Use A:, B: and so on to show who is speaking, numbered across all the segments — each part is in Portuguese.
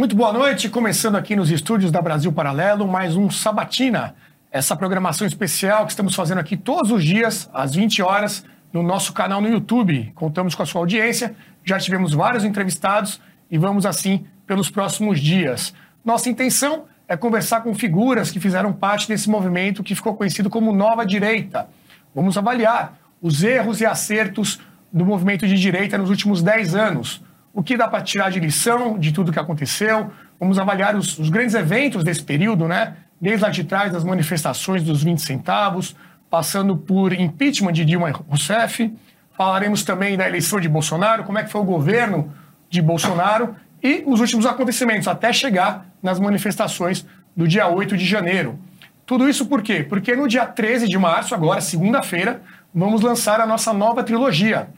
A: Muito boa noite, começando aqui nos estúdios da Brasil Paralelo, mais um Sabatina, essa programação especial que estamos fazendo aqui todos os dias, às 20 horas, no nosso canal no YouTube. Contamos com a sua audiência, já tivemos vários entrevistados e vamos assim pelos próximos dias. Nossa intenção é conversar com figuras que fizeram parte desse movimento que ficou conhecido como Nova Direita. Vamos avaliar os erros e acertos do movimento de direita nos últimos 10 anos o que dá para tirar de lição de tudo que aconteceu. Vamos avaliar os, os, grandes eventos desse período, né? Desde lá de trás das manifestações dos 20 centavos, passando por impeachment de Dilma Rousseff. Falaremos também da eleição de Bolsonaro, como é que foi o governo de Bolsonaro e os últimos acontecimentos, até chegar nas manifestações do dia 8 de janeiro. Tudo isso por quê? Porque no dia 13 de março, agora segunda-feira, vamos lançar a nossa nova trilogia,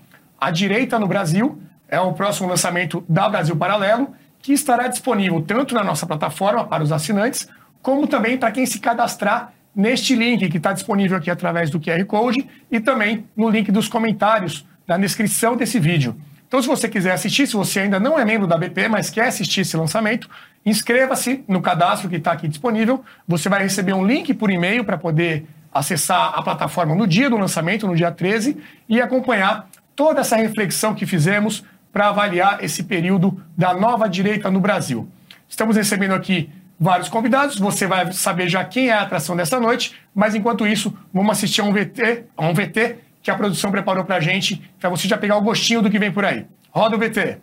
A: A Direita no Brasil, é o próximo lançamento da Brasil Paralelo, que estará disponível tanto na nossa plataforma para os assinantes, como também para quem se cadastrar neste link que está disponível aqui através do QR Code e também no link dos comentários na descrição desse vídeo. Então, se você quiser assistir, se você ainda não é membro da BP, mas quer assistir esse lançamento, inscreva-se no cadastro que está aqui disponível. Você vai receber um link por e-mail para poder acessar a plataforma no dia do lançamento, no dia 13, e acompanhar toda essa reflexão que fizemos para avaliar esse período da nova direita no Brasil. Estamos recebendo aqui vários convidados, você vai saber já quem é a atração dessa noite, mas enquanto isso, vamos assistir a um VT, a um VT que a produção preparou para a gente, para você já pegar o gostinho do que vem por aí. Roda o VT.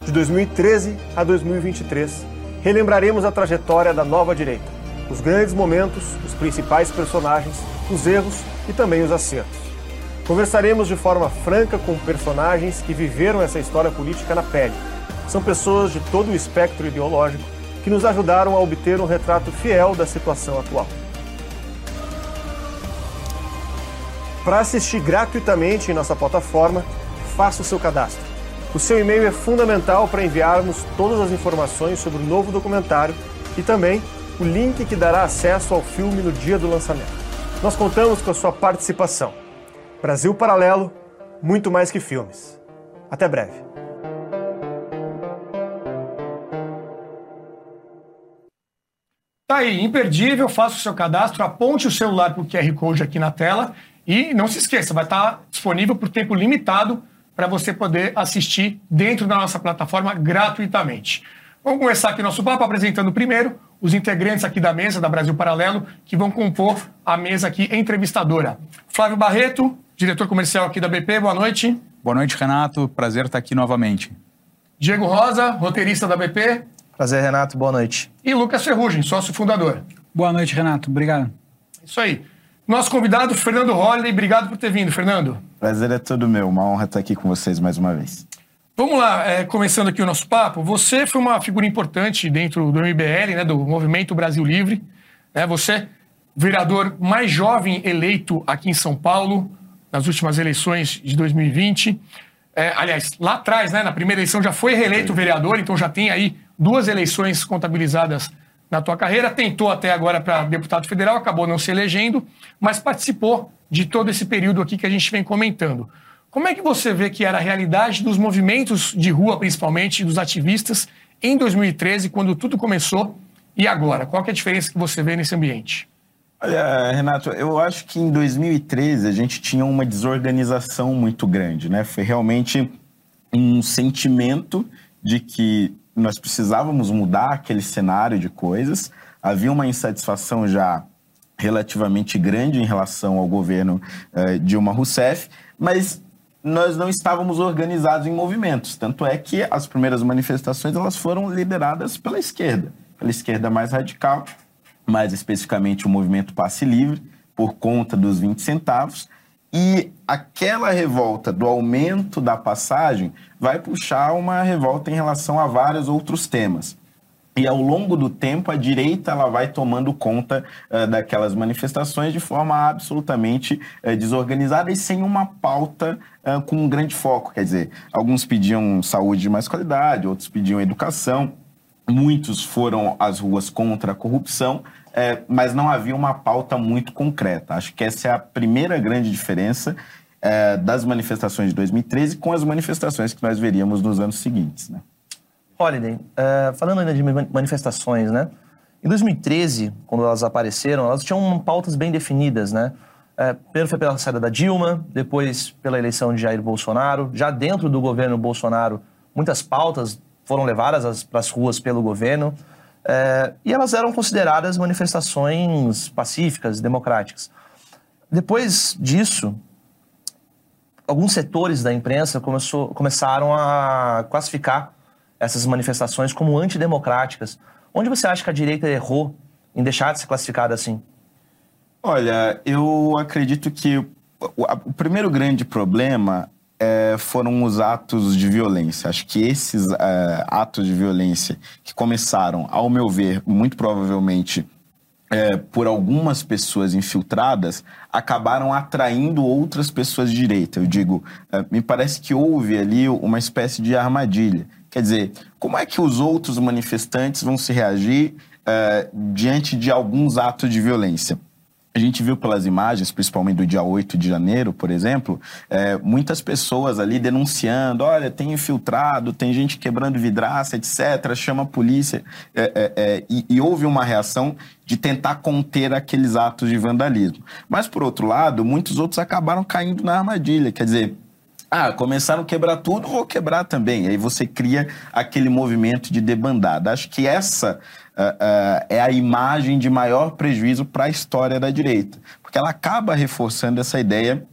B: De 2013 a 2023, relembraremos a trajetória da nova direita, os grandes momentos, os principais personagens, os erros e também os acertos. Conversaremos de forma franca com personagens que viveram essa história política na pele. São pessoas de todo o espectro ideológico que nos ajudaram a obter um retrato fiel da situação atual. Para assistir gratuitamente em nossa plataforma, faça o seu cadastro. O seu e-mail é fundamental para enviarmos todas as informações sobre o novo documentário e também o link que dará acesso ao filme no dia do lançamento. Nós contamos com a sua participação. Brasil Paralelo, muito mais que filmes. Até breve.
A: Tá aí, imperdível, faça o seu cadastro, aponte o celular para o QR Code aqui na tela e não se esqueça, vai estar disponível por tempo limitado para você poder assistir dentro da nossa plataforma gratuitamente. Vamos começar aqui nosso papo apresentando primeiro os integrantes aqui da mesa da Brasil Paralelo que vão compor a mesa aqui entrevistadora. Flávio Barreto, diretor comercial aqui da BP, boa noite.
C: Boa noite, Renato. Prazer estar aqui novamente.
A: Diego Rosa, roteirista da BP.
D: Prazer, Renato. Boa noite.
A: E Lucas Ferrugem, sócio fundador.
E: Boa noite, Renato. Obrigado.
A: Isso aí. Nosso convidado, Fernando Holliday. Obrigado por ter vindo, Fernando.
F: Prazer é todo meu. Uma honra estar aqui com vocês mais uma vez.
A: Vamos lá, é, começando aqui o nosso papo. Você foi uma figura importante dentro do MBL, né, do Movimento Brasil Livre. Né, você, vereador mais jovem eleito aqui em São Paulo, nas últimas eleições de 2020. É, aliás, lá atrás, né, na primeira eleição, já foi reeleito vereador, então já tem aí duas eleições contabilizadas na tua carreira. Tentou até agora para deputado federal, acabou não se elegendo, mas participou de todo esse período aqui que a gente vem comentando. Como é que você vê que era a realidade dos movimentos de rua, principalmente dos ativistas, em 2013, quando tudo começou, e agora? Qual é a diferença que você vê nesse ambiente?
F: Olha, Renato, eu acho que em 2013 a gente tinha uma desorganização muito grande, né? Foi realmente um sentimento de que nós precisávamos mudar aquele cenário de coisas. Havia uma insatisfação já relativamente grande em relação ao governo uh, Dilma Rousseff, mas nós não estávamos organizados em movimentos. Tanto é que as primeiras manifestações elas foram lideradas pela esquerda, pela esquerda mais radical, mais especificamente o movimento Passe Livre, por conta dos 20 centavos. E aquela revolta do aumento da passagem vai puxar uma revolta em relação a vários outros temas. E ao longo do tempo, a direita ela vai tomando conta uh, daquelas manifestações de forma absolutamente uh, desorganizada e sem uma pauta uh, com um grande foco. Quer dizer, alguns pediam saúde de mais qualidade, outros pediam educação, muitos foram às ruas contra a corrupção, é, mas não havia uma pauta muito concreta. Acho que essa é a primeira grande diferença é, das manifestações de 2013 com as manifestações que nós veríamos nos anos seguintes. Né?
D: Holiday, uh, falando ainda de manifestações, né? Em 2013, quando elas apareceram, elas tinham pautas bem definidas, né? É, primeiro foi pela saída da Dilma, depois pela eleição de Jair Bolsonaro. Já dentro do governo Bolsonaro, muitas pautas foram levadas para as ruas pelo governo. É, e elas eram consideradas manifestações pacíficas, democráticas. Depois disso, alguns setores da imprensa começou, começaram a classificar essas manifestações como antidemocráticas. Onde você acha que a direita errou em deixar de ser classificada assim?
F: Olha, eu acredito que o, o primeiro grande problema é, foram os atos de violência. Acho que esses é, atos de violência que começaram, ao meu ver, muito provavelmente é, por algumas pessoas infiltradas, acabaram atraindo outras pessoas de direita. Eu digo, é, me parece que houve ali uma espécie de armadilha. Quer dizer, como é que os outros manifestantes vão se reagir é, diante de alguns atos de violência? A gente viu pelas imagens, principalmente do dia 8 de janeiro, por exemplo, é, muitas pessoas ali denunciando: olha, tem infiltrado, tem gente quebrando vidraça, etc., chama a polícia. É, é, é, e, e houve uma reação de tentar conter aqueles atos de vandalismo. Mas, por outro lado, muitos outros acabaram caindo na armadilha. Quer dizer, ah, começaram a quebrar tudo, vou quebrar também. Aí você cria aquele movimento de debandada. Acho que essa uh, uh, é a imagem de maior prejuízo para a história da direita, porque ela acaba reforçando essa ideia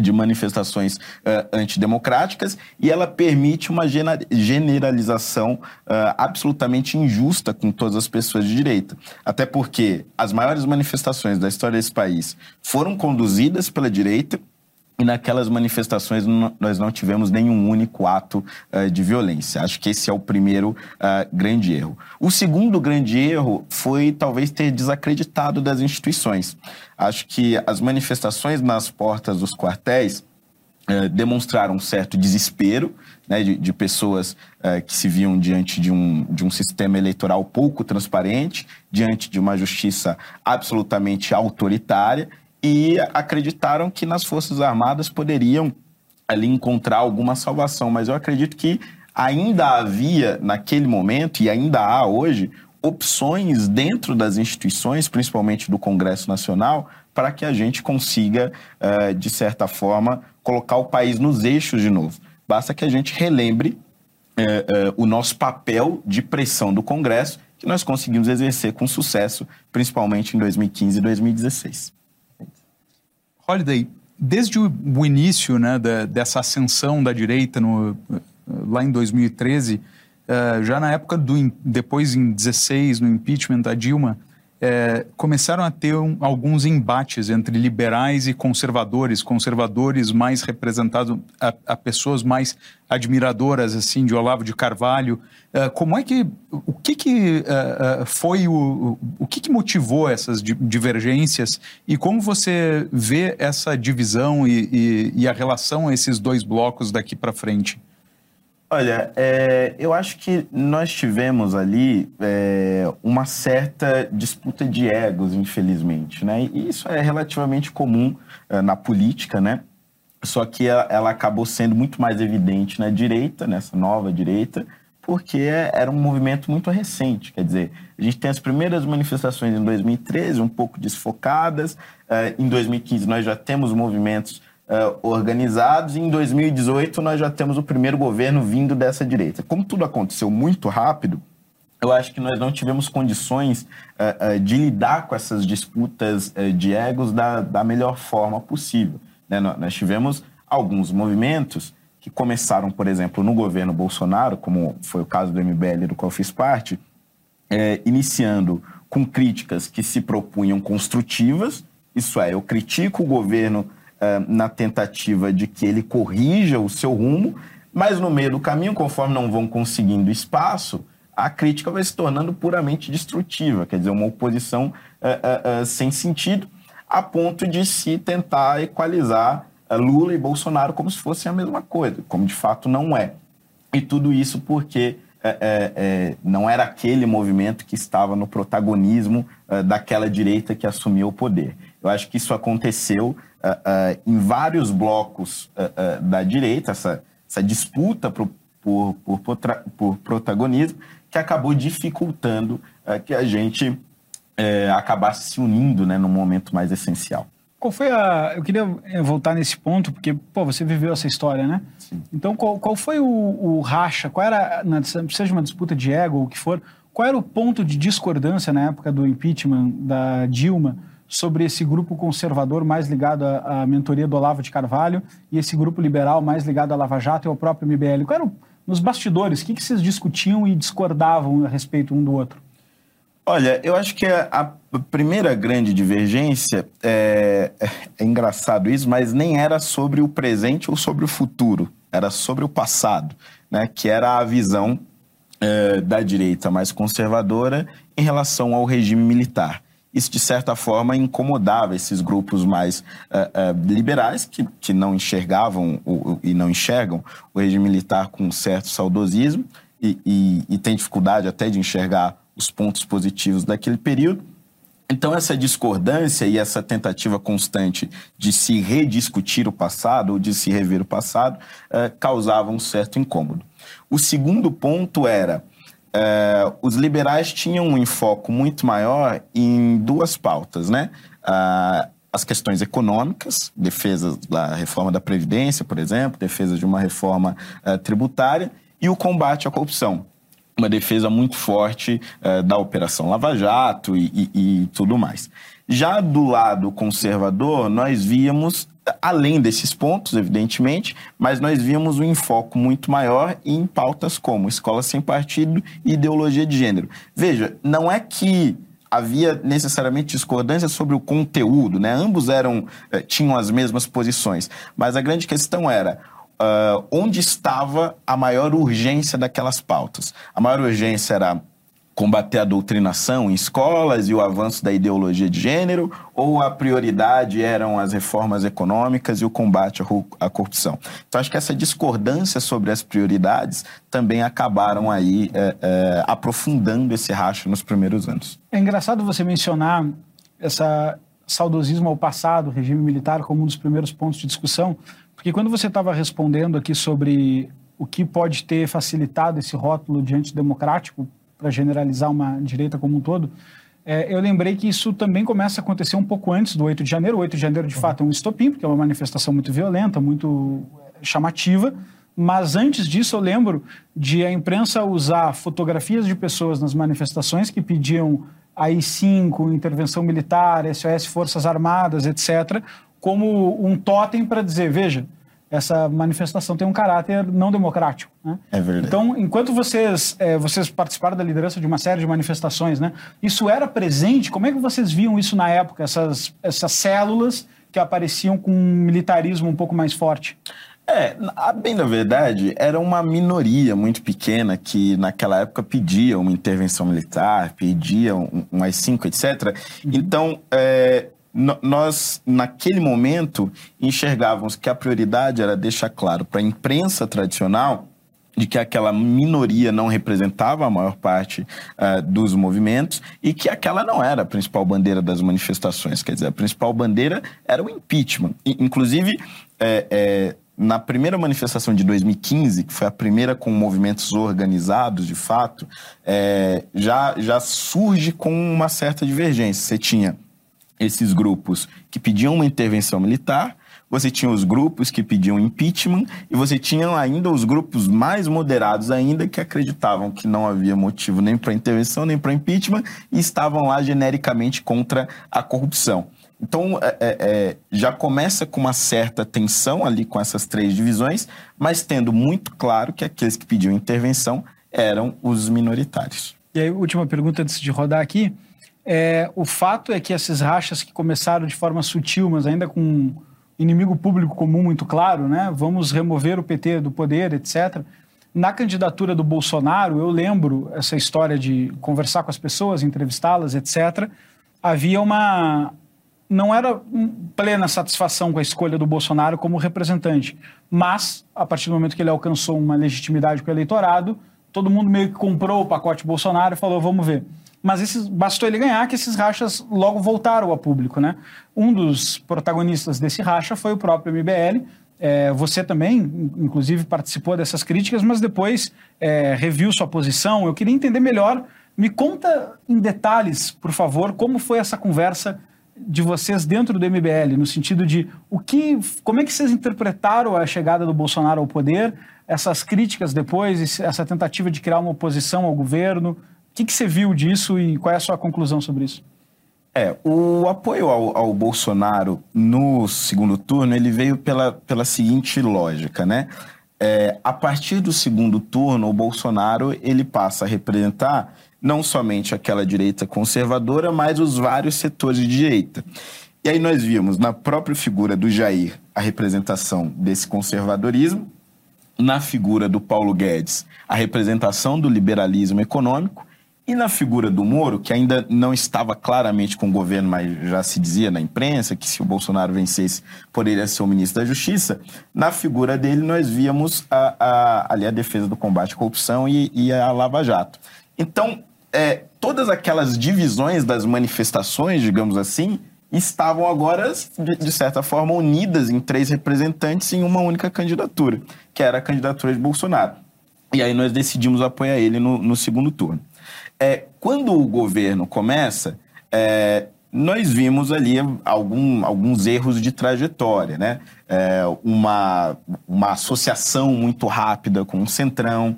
F: de manifestações uh, antidemocráticas e ela permite uma generalização uh, absolutamente injusta com todas as pessoas de direita. Até porque as maiores manifestações da história desse país foram conduzidas pela direita e naquelas manifestações nós não tivemos nenhum único ato uh, de violência. Acho que esse é o primeiro uh, grande erro. O segundo grande erro foi talvez ter desacreditado das instituições. Acho que as manifestações nas portas dos quartéis uh, demonstraram um certo desespero né, de, de, pessoas que se viam diante de um, de um sistema eleitoral pouco transparente, diante de uma justiça absolutamente autoritária e acreditaram que nas Forças Armadas poderiam ali encontrar alguma salvação. Mas eu acredito que ainda havia, naquele momento, e ainda há hoje, opções dentro das instituições, principalmente do Congresso Nacional, para que a gente consiga, eh, de certa forma, colocar o país nos eixos de novo. Basta que a gente relembre eh, eh, o nosso papel de pressão do Congresso, que nós conseguimos exercer com sucesso, principalmente em 2015 e 2016.
C: Holiday, desde o início né, da, dessa ascensão da direita no, lá em 2013, uh, eh, já na época do depois em 16 no impeachment da Dilma, é, começaram a ter um, alguns embates entre liberais e conservadores, conservadores mais representados a, a pessoas mais admiradoras assim de Olavo de Carvalho. Uh, como é que o que que uh, uh, foi o o que, que motivou essas divergências e como você vê essa divisão e, e, e a relação a esses dois blocos daqui para frente?
F: Olha, é, eu acho que nós tivemos ali é, uma certa disputa de egos, infelizmente, né? E isso é relativamente comum é, na política, né? Só que ela, ela, acabou sendo muito mais evidente na direita, nessa nova direita, porque era um movimento muito recente. Quer dizer, a gente tem as primeiras manifestações em 2013, um pouco desfocadas. É, em 2015, nós já temos movimentos uh, organizados. E em 2018 nós já temos o primeiro governo vindo dessa direita. Como tudo aconteceu muito rápido, eu acho que nós não tivemos condições uh, uh, de lidar com essas disputas de egos da, da melhor forma possível. Né? Nós tivemos alguns movimentos que começaram, por exemplo, no governo Bolsonaro, como foi o caso do MBL, do qual eu fiz parte, é, iniciando com críticas que se propunham construtivas, isso é, eu critico o governo eh, na tentativa de que ele corrija o seu rumo, mas no meio do caminho, conforme não vão conseguindo espaço, a crítica vai se tornando puramente destrutiva, quer dizer, uma oposição uh, sem sentido, a ponto de se tentar equalizar Lula e Bolsonaro como se fossem a mesma coisa, como de fato não é. E tudo isso porque não era aquele movimento que estava no protagonismo daquela direita que assumiu o poder. Eu acho que isso aconteceu uh, uh, em vários blocos uh, da direita, essa, essa disputa por, por, por protagonismo, que acabou dificultando que a gente é, acabasse se unindo né, no momento mais essencial.
E: Qual foi a. Eu queria eh, voltar nesse ponto, porque, pô, você viveu essa história, né? Sim. Então, qual, qual foi o, o racha? Qual era, na, seja uma disputa de ego ou o que for, qual era o ponto de discordância na época do impeachment da Dilma sobre esse grupo conservador mais ligado à, à mentoria do Olavo de Carvalho e esse grupo liberal mais ligado à Lava Jato e ao próprio MBL? Qual era o, nos bastidores, o que, que vocês discutiam e discordavam a respeito um do outro?
F: Olha, eu acho que a, primeira grande divergência é, é, engraçado isso, mas nem era sobre o presente ou sobre o futuro, era sobre o passado, né? Que era a visão é, da direita mais conservadora em relação ao regime militar. Isso, de certa forma, incomodava esses grupos mais é, é, liberais, que, que não enxergavam o, e não enxergam o regime militar com um certo saudosismo e, e, e tem dificuldade até de enxergar os pontos positivos daquele período. Então, essa discordância e essa tentativa constante de se rediscutir o passado ou de se rever o passado eh, causava um certo incômodo. O segundo ponto era. Eh, os liberais tinham um enfoque muito maior em duas pautas, né? Ah, as questões econômicas, defesa da reforma da Previdência, por exemplo, defesa de uma reforma eh, tributária, e o combate à corrupção uma defesa muito forte uh, da Operação Lava Jato e, e, e, tudo mais. Já do lado conservador, nós víamos, além desses pontos, evidentemente, mas nós víamos um enfoque muito maior em pautas como escola sem partido e ideologia de gênero. Veja, não é que havia necessariamente discordância sobre o conteúdo, né? Ambos eram eh, tinham as mesmas posições, mas a grande questão era uh, onde estava a maior urgência daquelas pautas. A maior urgência era combater a doutrinação em escolas e o avanço da ideologia de gênero, ou a prioridade eram as reformas econômicas e o combate à corrupção. Então, acho que essa discordância sobre as prioridades também acabaram aí é, é, aprofundando esse racho nos primeiros anos.
E: É engraçado você mencionar essa saudosismo ao passado, regime militar, como um dos primeiros pontos de discussão, porque quando você estava respondendo aqui sobre o que pode ter facilitado esse rótulo de antidemocrático para generalizar uma direita como um todo, é, eu lembrei que isso também começa a acontecer um pouco antes do 8 de janeiro. O 8 de janeiro, de fato, é um estopim, porque é uma manifestação muito violenta, muito é, chamativa. Mas antes disso, eu lembro de a imprensa usar fotografias de pessoas nas manifestações que pediam AI-5, intervenção militar, SOS Forças Armadas, etc., como um totem para dizer, veja, essa manifestação tem um caráter não democrático. Né?
F: É verdade.
E: Então, enquanto vocês, é, vocês participaram da liderança de uma série de manifestações, né, isso era presente? Como é que vocês viam isso na época, essas, essas células que apareciam com um militarismo um pouco mais forte?
F: É, bem da verdade, era uma minoria muito pequena que naquela época pedia uma intervenção militar, pedia um, um AI-5, etc. Uhum. Então, é, nós, naquele momento, enxergávamos que a prioridade era deixar claro para a imprensa tradicional de que aquela minoria não representava a maior parte uh, dos movimentos e que aquela não era a principal bandeira das manifestações. Quer dizer, a principal bandeira era o impeachment. E, inclusive, é, é, na primeira manifestação de 2015, que foi a primeira com movimentos organizados, de fato, é, já, já surge com uma certa divergência. Você tinha esses grupos que pediam uma intervenção militar, você tinha os grupos que pediam impeachment e você tinha ainda os grupos mais moderados ainda que acreditavam que não havia motivo nem para intervenção nem para impeachment e estavam lá genericamente contra a corrupção. Então, é, é, é, já começa com uma certa tensão ali com essas três divisões, mas tendo muito claro que aqueles que pediam intervenção eram os minoritários.
E: E aí, última pergunta antes de rodar aqui. É, o fato é que esses rachas que começaram de forma sutil, mas ainda com um inimigo público comum muito claro, né? Vamos remover o PT do poder, etc. Na candidatura do Bolsonaro, eu lembro essa história de conversar com as pessoas, entrevistá-las, etc. Havia uma. Não era plena satisfação com a escolha do Bolsonaro como representante, mas, a partir do momento que ele alcançou uma legitimidade com o eleitorado, todo mundo meio que comprou o pacote Bolsonaro e falou: vamos ver mas esses, bastou ele ganhar que esses rachas logo voltaram a público. Né? Um dos protagonistas desse racha foi o próprio MBL, É, você também, inclusive, participou dessas críticas, mas depois é, reviu sua posição. Eu queria entender melhor. Me conta em detalhes, por favor, como foi essa conversa de vocês dentro do MBL, no sentido de o que, como é que vocês interpretaram a chegada do Bolsonaro ao poder, essas críticas depois, essa tentativa de criar uma oposição ao governo. O que, que você viu disso e qual é a sua conclusão sobre isso?
F: É, o apoio ao, ao, Bolsonaro no segundo turno, ele veio pela, pela seguinte lógica, né? É, a partir do segundo turno, o Bolsonaro ele passa a representar não somente aquela direita conservadora, mas os vários setores de direita. E aí nós vimos na própria figura do Jair a representação desse conservadorismo, na figura do Paulo Guedes a representação do liberalismo econômico, e na figura do Moro, que ainda não estava claramente com o governo, mas já se dizia na imprensa que se o Bolsonaro vencesse, poderia ser o ministro da Justiça, na figura dele nós víamos a, a, ali a defesa do combate à corrupção e, e a Lava Jato. Então, é, todas aquelas divisões das manifestações, digamos assim, estavam agora, de, de, certa forma, unidas em três representantes em uma única candidatura, que era a candidatura de Bolsonaro. E aí nós decidimos apoiar ele no, no segundo turno. É, quando o governo começa, é, nós vimos ali algum, alguns erros de trajetória, né? É, uma, uma associação muito rápida com o Centrão,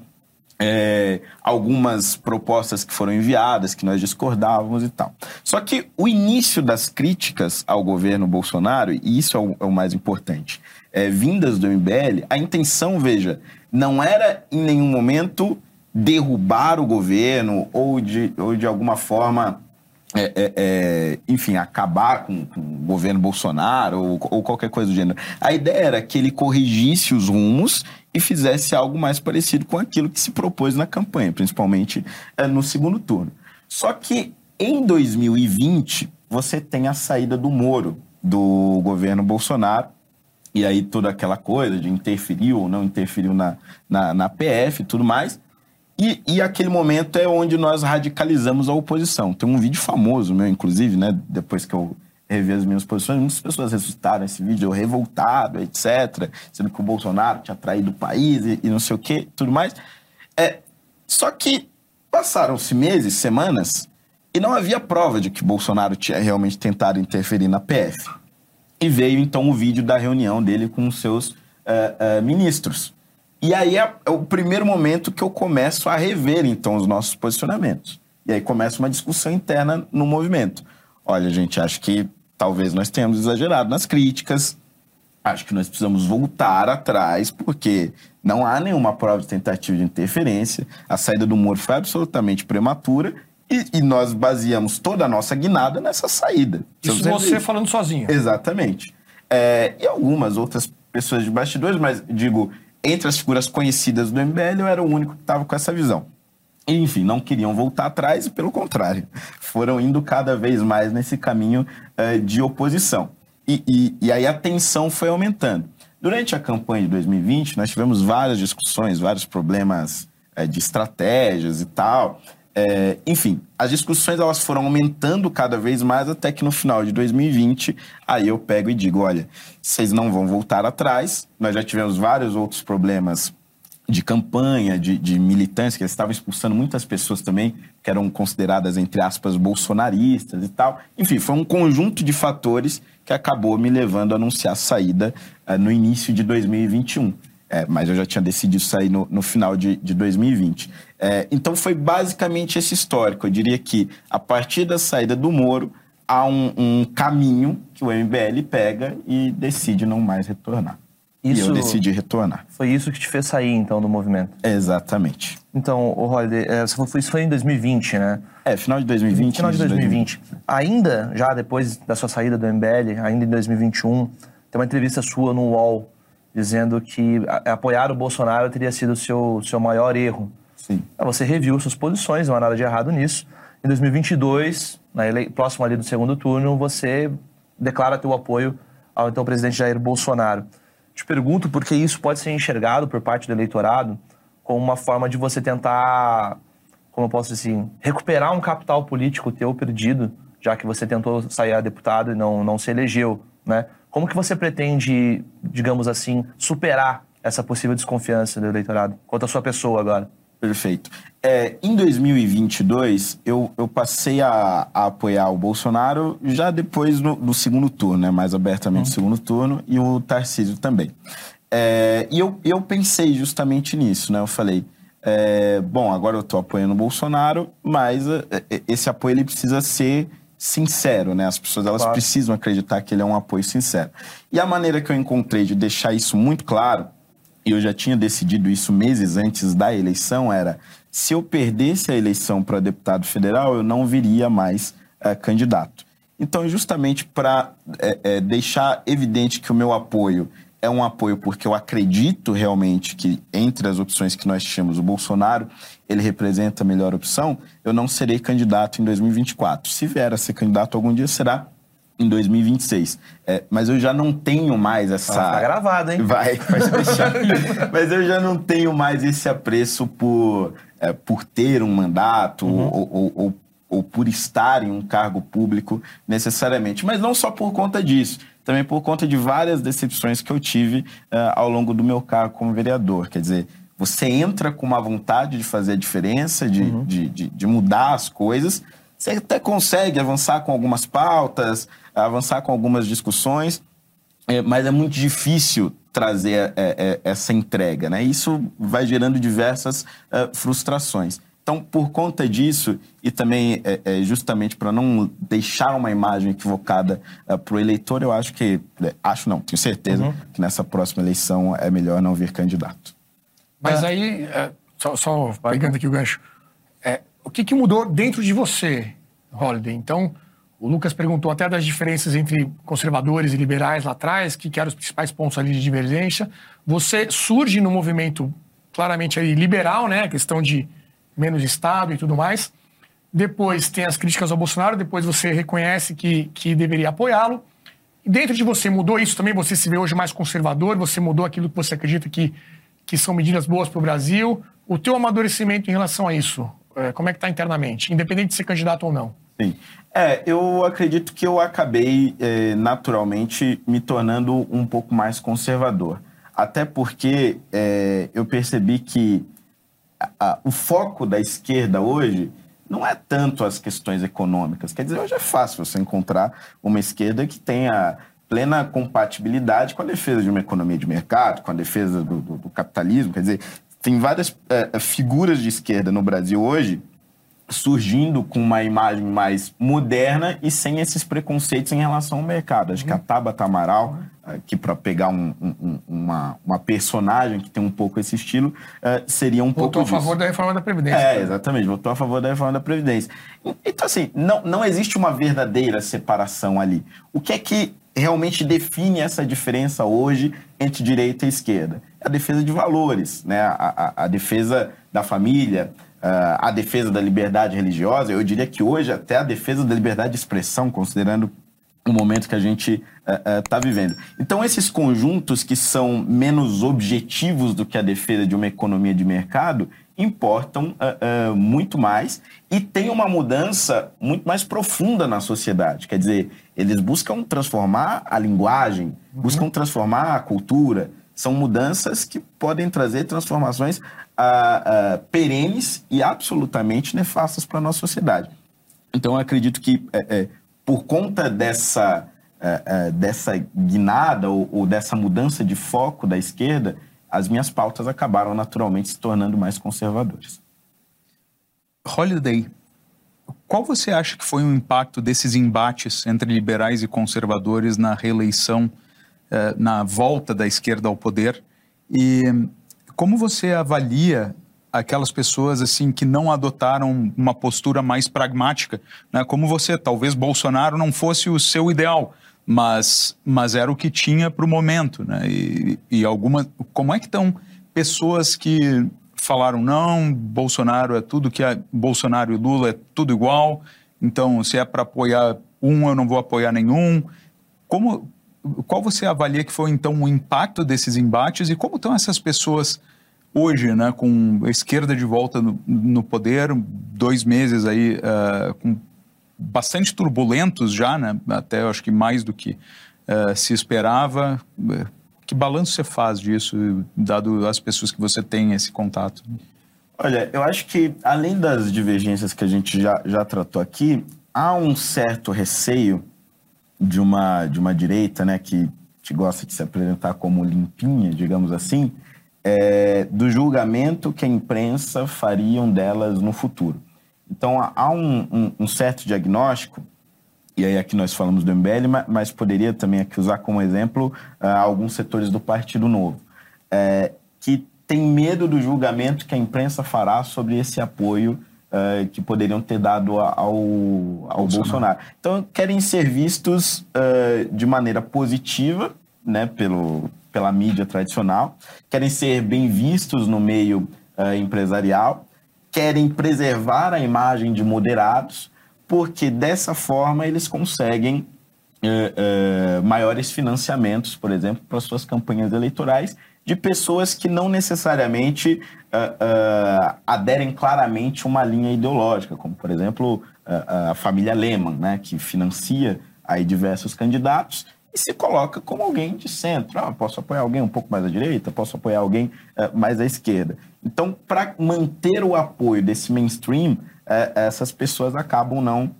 F: é, algumas propostas que foram enviadas, que nós discordávamos e tal. Só que o início das críticas ao governo Bolsonaro, e isso é o, é o mais importante, é, vindas do MBL, a intenção, veja, não era em nenhum momento derrubar o governo ou de, ou de alguma forma, é, é, é, enfim, acabar com, com, o governo Bolsonaro ou, ou qualquer coisa do gênero. A ideia era que ele corrigisse os rumos e fizesse algo mais parecido com aquilo que se propôs na campanha, principalmente é, no segundo turno. Só que em 2020 você tem a saída do Moro do governo Bolsonaro e aí toda aquela coisa de interferiu ou não interferiu na, na, na PF e tudo mais. E, e, aquele momento é onde nós radicalizamos a oposição. Tem um vídeo famoso meu, inclusive, né? Depois que eu revi as minhas posições, muitas pessoas ressuscitaram esse vídeo, eu revoltado, etc. Sendo que o Bolsonaro tinha traído o país e, e não sei o quê, tudo mais. É, só que passaram-se meses, semanas, e não havia prova de que Bolsonaro tinha realmente tentado interferir na PF. E veio então o vídeo da reunião dele com os seus uh, uh, ministros. E aí é, é, o primeiro momento que eu começo a rever, então, os nossos posicionamentos. E aí começa uma discussão interna no movimento. Olha, gente, acho que talvez nós tenhamos exagerado nas críticas, acho que nós precisamos voltar atrás, porque não há nenhuma prova de tentativa de interferência, a saída do Moro foi absolutamente prematura e, e nós baseamos toda a nossa guinada nessa saída.
A: Isso você falando sozinho.
F: Exatamente. É, e algumas outras pessoas de bastidores, mas digo, entre as figuras conhecidas do MBL, eu era o único que estava com essa visão. Enfim, não queriam voltar atrás e, pelo contrário, foram indo cada vez mais nesse caminho uh, de oposição. E, e, e, aí a tensão foi aumentando. Durante a campanha de 2020, nós tivemos várias discussões, vários problemas uh, de estratégias e tal. É, enfim, as discussões elas foram aumentando cada vez mais até que no final de 2020, aí eu pego e digo, olha, vocês não vão voltar atrás, nós já tivemos vários outros problemas de campanha, de, de militância, que eles estavam expulsando muitas pessoas também, que eram consideradas, entre aspas, bolsonaristas e tal. Enfim, foi um conjunto de fatores que acabou me levando a anunciar a saída uh, no início de 2021. É, mas eu já tinha decidido sair no, no final de, de 2020. É, então foi basicamente esse histórico. Eu diria que a partir da saída do Moro, há um, um caminho que o MBL pega e decide não mais retornar. Isso, e eu decidi retornar.
D: Foi isso que te fez sair, então, do movimento?
F: Exatamente.
D: Então, o Holiday, é, isso foi em 2020, né?
F: É, final de 2020.
D: Final de 2020. 2020. Ainda, já depois da sua saída do MBL, ainda em 2021, tem uma entrevista sua no UOL dizendo que apoiar o Bolsonaro teria sido o seu, seu maior erro.
F: Sim.
D: Você reviu suas posições, não há nada de errado nisso. Em 2022, na ele... próximo ali do segundo turno, você declara teu apoio ao então presidente Jair Bolsonaro. Te pergunto porque isso pode ser enxergado por parte do eleitorado como uma forma de você tentar, como eu posso dizer assim, recuperar um capital político teu perdido, já que você tentou sair a deputado e não, não se elegeu, né? Como que você pretende, digamos assim, superar essa possível desconfiança do eleitorado quanto à sua pessoa agora?
F: Perfeito. É, em 2022, eu, eu passei a, a, apoiar o Bolsonaro já depois no, do segundo turno, né? mais abertamente no uhum. segundo turno, e o Tarcísio também. É, e eu, eu pensei justamente nisso, né? Eu falei, é, bom, agora eu estou apoiando o Bolsonaro, mas é, é, esse apoio ele precisa ser sincero, né? As pessoas elas claro. precisam acreditar que ele é um apoio sincero. E a maneira que eu encontrei de deixar isso muito claro e eu já tinha decidido isso meses antes da eleição, era se eu perdesse a eleição para deputado federal, eu não viria mais é, candidato. Então, justamente para é, é, deixar evidente que o meu apoio é um apoio porque eu acredito realmente que entre as opções que nós tínhamos, o Bolsonaro, ele representa a melhor opção, eu não serei candidato em 2024. Se vier a ser candidato algum dia, será em 2026. É, mas eu já não tenho mais essa.
D: Vai gravado, hein?
F: Vai, pode deixar. mas eu já não tenho mais esse apreço por, é, por ter um mandato uhum. ou, ou, ou, ou, por estar em um cargo público necessariamente. Mas não só por conta disso, também por conta de várias decepções que eu tive uh, ao longo do meu cargo como vereador. Quer dizer, você entra com uma vontade de fazer a diferença, de, uhum. de, de, de mudar as coisas. Você até consegue avançar com algumas pautas, avançar com algumas discussões, é, mas é muito difícil trazer é, é, essa entrega, né? Isso vai gerando diversas é, frustrações. Então, por conta disso, e também é, é, justamente para não deixar uma imagem equivocada para o eleitor, eu acho que, acho não, tenho certeza uhum. que nessa próxima eleição é melhor não vir candidato.
A: Mas aí, só, só pegando aqui o gancho, o que, que mudou dentro de você, Holiday? Então, o Lucas perguntou até das diferenças entre conservadores e liberais lá atrás, que, que eram os principais pontos ali de divergência. Você surge no movimento claramente aí liberal, né? Questão de menos Estado e tudo mais. Depois tem as críticas ao Bolsonaro, depois você reconhece que, que deveria apoiá-lo. Dentro de você mudou isso também? Você se vê hoje mais conservador? Você mudou aquilo que você acredita que, que são medidas boas para o Brasil? O teu amadurecimento em relação a isso, como é que está internamente, independente de ser candidato ou não?
F: Sim. É, eu acredito que eu acabei é, naturalmente me tornando um pouco mais conservador. Até porque é, eu percebi que a, a, o foco da esquerda hoje não é tanto as questões econômicas. Quer dizer, hoje é fácil você encontrar uma esquerda que tenha plena compatibilidade com a defesa de uma economia de mercado, com a defesa do, do, do capitalismo. Quer dizer, tem várias é, figuras de esquerda no Brasil hoje surgindo com uma imagem mais moderna e sem esses preconceitos em relação ao mercado. Acho que a Tabata Amaral, que para pegar um, um, uma, uma personagem que tem um pouco esse estilo, uh, seria um
A: votou
F: pouco
A: Votou a favor da reforma da Previdência.
F: É, exatamente, votou a favor da reforma da Previdência. Então, assim, não, não existe uma verdadeira separação ali. O que é que realmente define essa diferença hoje entre direita e esquerda? É a defesa de valores, né? a, a, a defesa da família, a defesa da liberdade religiosa, eu diria que hoje até a defesa da liberdade de expressão, considerando o momento que a gente está uh, uh, vivendo. Então, esses conjuntos que são menos objetivos do que a defesa de uma economia de mercado importam uh, muito mais e tem uma mudança muito mais profunda na sociedade. Quer dizer, eles buscam transformar a linguagem, uhum. buscam transformar a cultura. São mudanças que podem trazer transformações uh, uh, perenes e absolutamente nefastas para a nossa sociedade. Então, eu acredito que, é, é, por conta dessa, é, dessa guinada ou, ou dessa mudança de foco da esquerda, as minhas pautas acabaram naturalmente se tornando mais conservadoras.
C: Holiday, qual você acha que foi o impacto desses embates entre liberais e conservadores na reeleição, eh, na volta da esquerda ao poder? E como você avalia aquelas pessoas assim que não adotaram uma postura mais pragmática, né? Como você, talvez Bolsonaro não fosse o seu ideal, mas mas era o que tinha para o momento, né? E, e alguma, como é que estão pessoas que falaram não, Bolsonaro é tudo que é Bolsonaro e Lula é tudo igual, então se é para apoiar um eu não vou apoiar nenhum. Como qual você avalia que foi então o impacto desses embates e como estão essas pessoas hoje, né, com a esquerda de volta no, no poder, dois meses aí uh, com bastante turbulentos já, né, até acho que mais do que uh, se esperava? Que balanço você faz disso, dado as pessoas que você tem esse contato?
F: Olha, eu acho que além das divergências que a gente já, já tratou aqui, há um certo receio de uma, de uma direita, né, que, que gosta de se apresentar como limpinha, digamos assim, é, do julgamento que a imprensa fariam delas no futuro. Então, há um, um, um certo diagnóstico, e aí aqui nós falamos do MBL, mas poderia também aqui usar como exemplo uh, alguns setores do Partido Novo, é, que tem medo do julgamento que a imprensa fará sobre esse apoio uh, que poderiam ter dado ao, ao Bolsonaro. Bolsonaro. Então, querem ser vistos uh, de maneira positiva né, pelo, pela mídia tradicional, querem ser bem vistos no meio empresarial, querem preservar a imagem de moderados, porque dessa forma eles conseguem uh, uh, maiores financiamentos, por exemplo, para suas campanhas eleitorais, de pessoas que não necessariamente aderem claramente uma linha ideológica, como, por exemplo, a família Lehman, né, que financia aí diversos candidatos e se coloca como alguém de centro. Ah, posso apoiar alguém um pouco mais à direita, posso apoiar alguém uh, mais à esquerda. Então, para manter o apoio desse mainstream, uh, essas pessoas acabam não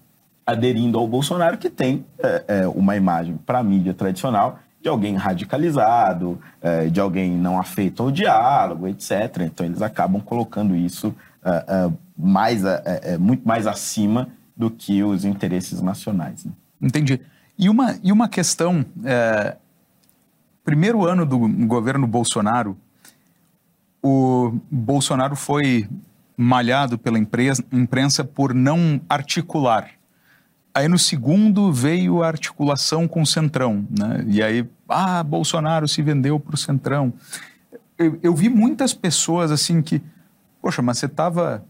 F: aderindo ao Bolsonaro, que tem uh, uma imagem para a mídia tradicional de alguém radicalizado, de alguém não afeito ao diálogo, etc. Então, eles acabam colocando isso mais, muito mais acima do que os interesses nacionais. Né?
C: Entendi. E uma, e uma questão: é, primeiro ano do governo Bolsonaro, o Bolsonaro foi malhado pela imprensa por não articular. Aí no segundo veio a articulação com o Centrão, né? E aí, ah, Bolsonaro se vendeu para o Centrão. Eu, eu, vi muitas pessoas assim que, poxa, mas você estava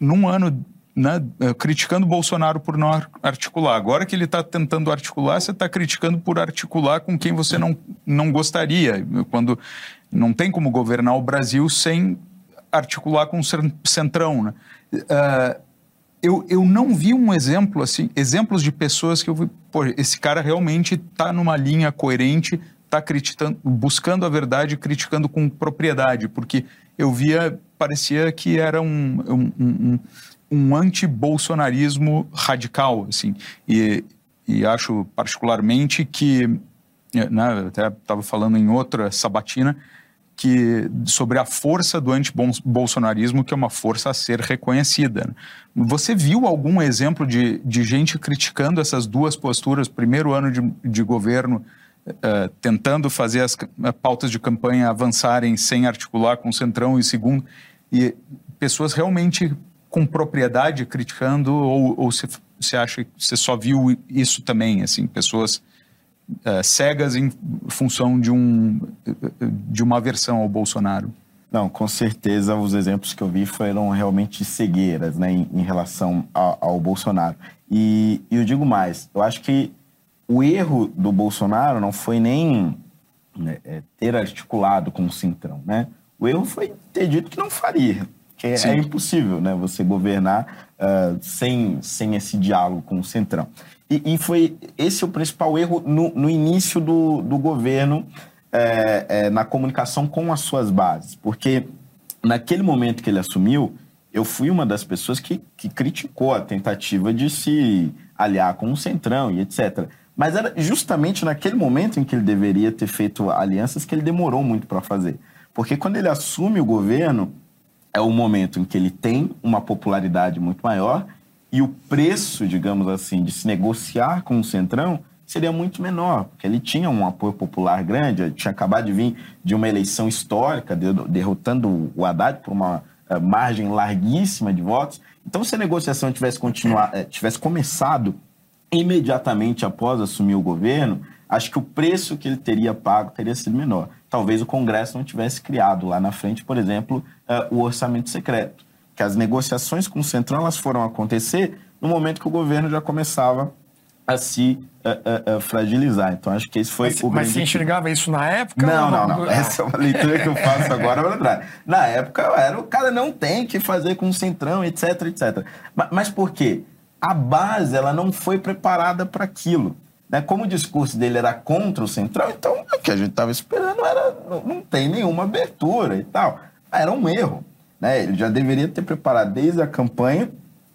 C: num ano né, eh, criticando Bolsonaro por não articular. Agora que ele está tentando articular, você está criticando por articular com quem você não, não gostaria. Quando não tem como governar o Brasil sem articular com o centrão. Né? Uh, eu, eu não vi um exemplo assim, exemplos de pessoas que eu vi, pô, esse cara realmente está numa linha coerente, está buscando a verdade, criticando com propriedade, porque eu via, parecia que era um, um, um um anti-bolsonarismo radical, assim, e, e acho particularmente que, né, até estava falando em outra sabatina, que sobre a força do anti-bolsonarismo, que é uma força a ser reconhecida. Você viu algum exemplo de, de gente criticando essas duas posturas, primeiro ano de, de governo, uh, tentando fazer as pautas de campanha avançarem sem articular com o Centrão, e segundo, e pessoas realmente com propriedade criticando ou, ou você, você acha que você só viu isso também, assim, pessoas uh, cegas em função de, um, de uma aversão ao Bolsonaro?
F: Não, com certeza os exemplos que eu vi foram realmente cegueiras né, em, em relação ao, ao Bolsonaro. E, e, eu digo mais, eu acho que o erro do Bolsonaro não foi nem né, é, ter articulado com o Centrão, né? O erro foi ter dito que não faria. Que é, é impossível né, você governar uh, sem, sem esse diálogo com o Centrão. E, e foi esse o principal erro no, no início do, do governo é, é, na comunicação com as suas bases. Porque naquele momento que ele assumiu, eu fui uma das pessoas que, que criticou a tentativa de se aliar com o Centrão e etc. Mas era justamente naquele momento em que ele deveria ter feito alianças que ele demorou muito para fazer. Porque quando ele assume o governo, é o momento em que ele tem uma popularidade muito maior e o preço, digamos assim, de se negociar com o Centrão seria muito menor, porque ele tinha um apoio popular grande, ele tinha acabado de vir de uma eleição histórica, derrotando o Haddad por uma eh, margem larguíssima de votos. Então, se a negociação tivesse, continuado, eh, tivesse começado imediatamente após assumir o governo, acho que o preço que ele teria pago teria sido menor. Talvez o Congresso não tivesse criado lá na frente, por exemplo, uh, o orçamento secreto. Que as negociações com o Centrão elas foram acontecer no momento que o governo já começava a se uh, uh, fragilizar. Então, acho que esse foi
A: mas,
F: o
A: Mas você enxergava isso na época?
F: Não, não, não. Essa é uma leitura que eu faço agora. Na época, era o cara não tem que fazer com o Centrão, etc, etc. Mas, mas por quê? A base ela não foi preparada para aquilo. Né? Como o discurso dele era contra o Centrão, então o que a gente estava esperando era não, não tem nenhuma abertura e tal. Era um erro. Né? Ele já deveria ter preparado desde a campanha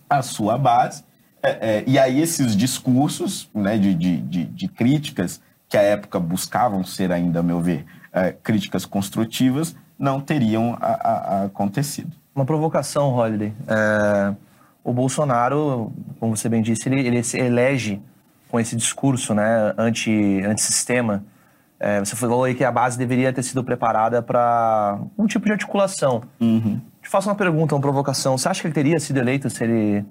F: a sua base. É, é, e aí esses discursos né, de, de, de, de, críticas que à época buscavam ser ainda, a meu ver, é, críticas construtivas, não teriam a, a, a acontecido.
D: Uma provocação, Holiday. É, o Bolsonaro, como você bem disse, ele, ele elege com esse discurso né, anti, anti-sistema. É, você falou aí que a base deveria ter sido preparada para um tipo de articulação.
F: Uhum.
D: Te faço uma pergunta, uma provocação. Você acha que ele teria sido eleito se ele,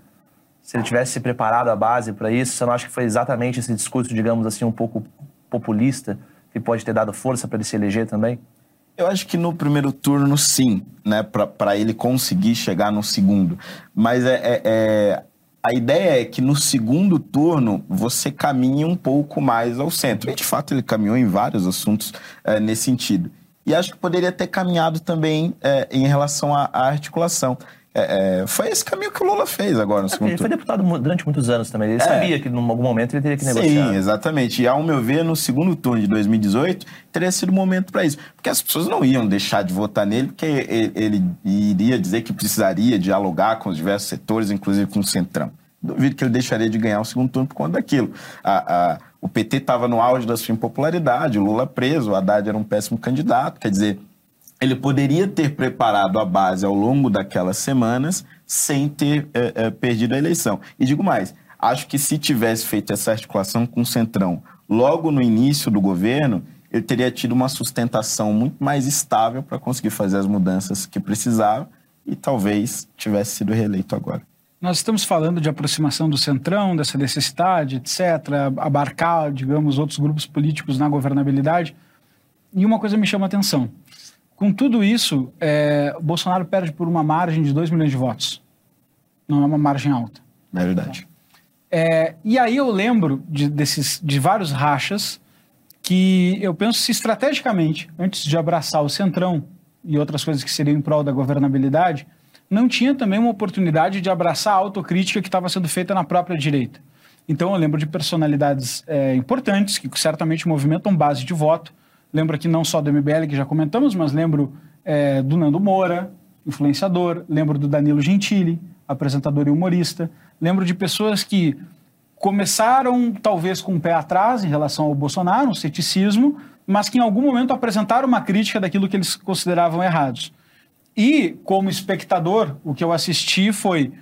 D: se ele tivesse preparado a base para isso? Você não acha que foi exatamente esse discurso, digamos assim, um pouco populista, que pode ter dado força para ele se eleger também?
F: Eu acho que no primeiro turno, sim, né? Para ele conseguir chegar no segundo. Mas é, é, é, a ideia é que no segundo turno você caminhe um pouco mais ao centro. E de fato ele caminhou em vários assuntos é, nesse sentido. E acho que poderia ter caminhado também é, em relação à, à articulação. É, é, foi esse caminho que o Lula fez agora no
D: é,
F: segundo
D: Ele foi deputado durante muitos anos também. Ele
F: É.
D: sabia que em algum momento ele teria que negociar.
F: Sim, exatamente. E ao meu ver, no segundo turno de 2018, teria sido o momento para isso. Porque as pessoas não iam deixar de votar nele, porque ele, ele iria dizer que precisaria dialogar com os diversos setores, inclusive com o Centrão. Duvido que ele deixaria de ganhar o segundo turno por conta daquilo. A- a- o PT estava no auge da sua impopularidade, o Lula preso, o Haddad era um péssimo candidato. Quer dizer, ele poderia ter preparado a base ao longo daquelas semanas sem ter eh, eh, perdido a eleição. E digo mais, acho que se tivesse feito essa articulação com o Centrão logo no início do governo, ele teria tido uma sustentação muito mais estável para conseguir fazer as mudanças que precisava e talvez tivesse sido reeleito agora.
E: Nós estamos falando de aproximação do centrão, dessa necessidade, etc., abarcar, digamos, outros grupos políticos na governabilidade. E uma coisa me chama a atenção. Com tudo isso, é, Bolsonaro perde por uma margem de 2 milhões de votos. Não é uma margem alta.
F: Na verdade.
E: É, e aí eu lembro de, desses, de vários rachas que eu penso se estrategicamente, antes de abraçar o centrão e outras coisas que seriam em prol da governabilidade, não tinha também uma oportunidade de abraçar a autocrítica que estava sendo feita na própria direita. Então eu lembro de personalidades é, importantes que certamente movimentam base de voto. Lembro aqui não só do MBL, que já comentamos, mas lembro é, do Nando Moura, influenciador. Lembro do Danilo Gentili, apresentador e humorista. Lembro de pessoas que começaram talvez com o pé atrás em relação ao Bolsonaro, um ceticismo, mas que em algum momento apresentaram uma crítica daquilo que eles consideravam errados. E, como espectador, o que eu assisti foi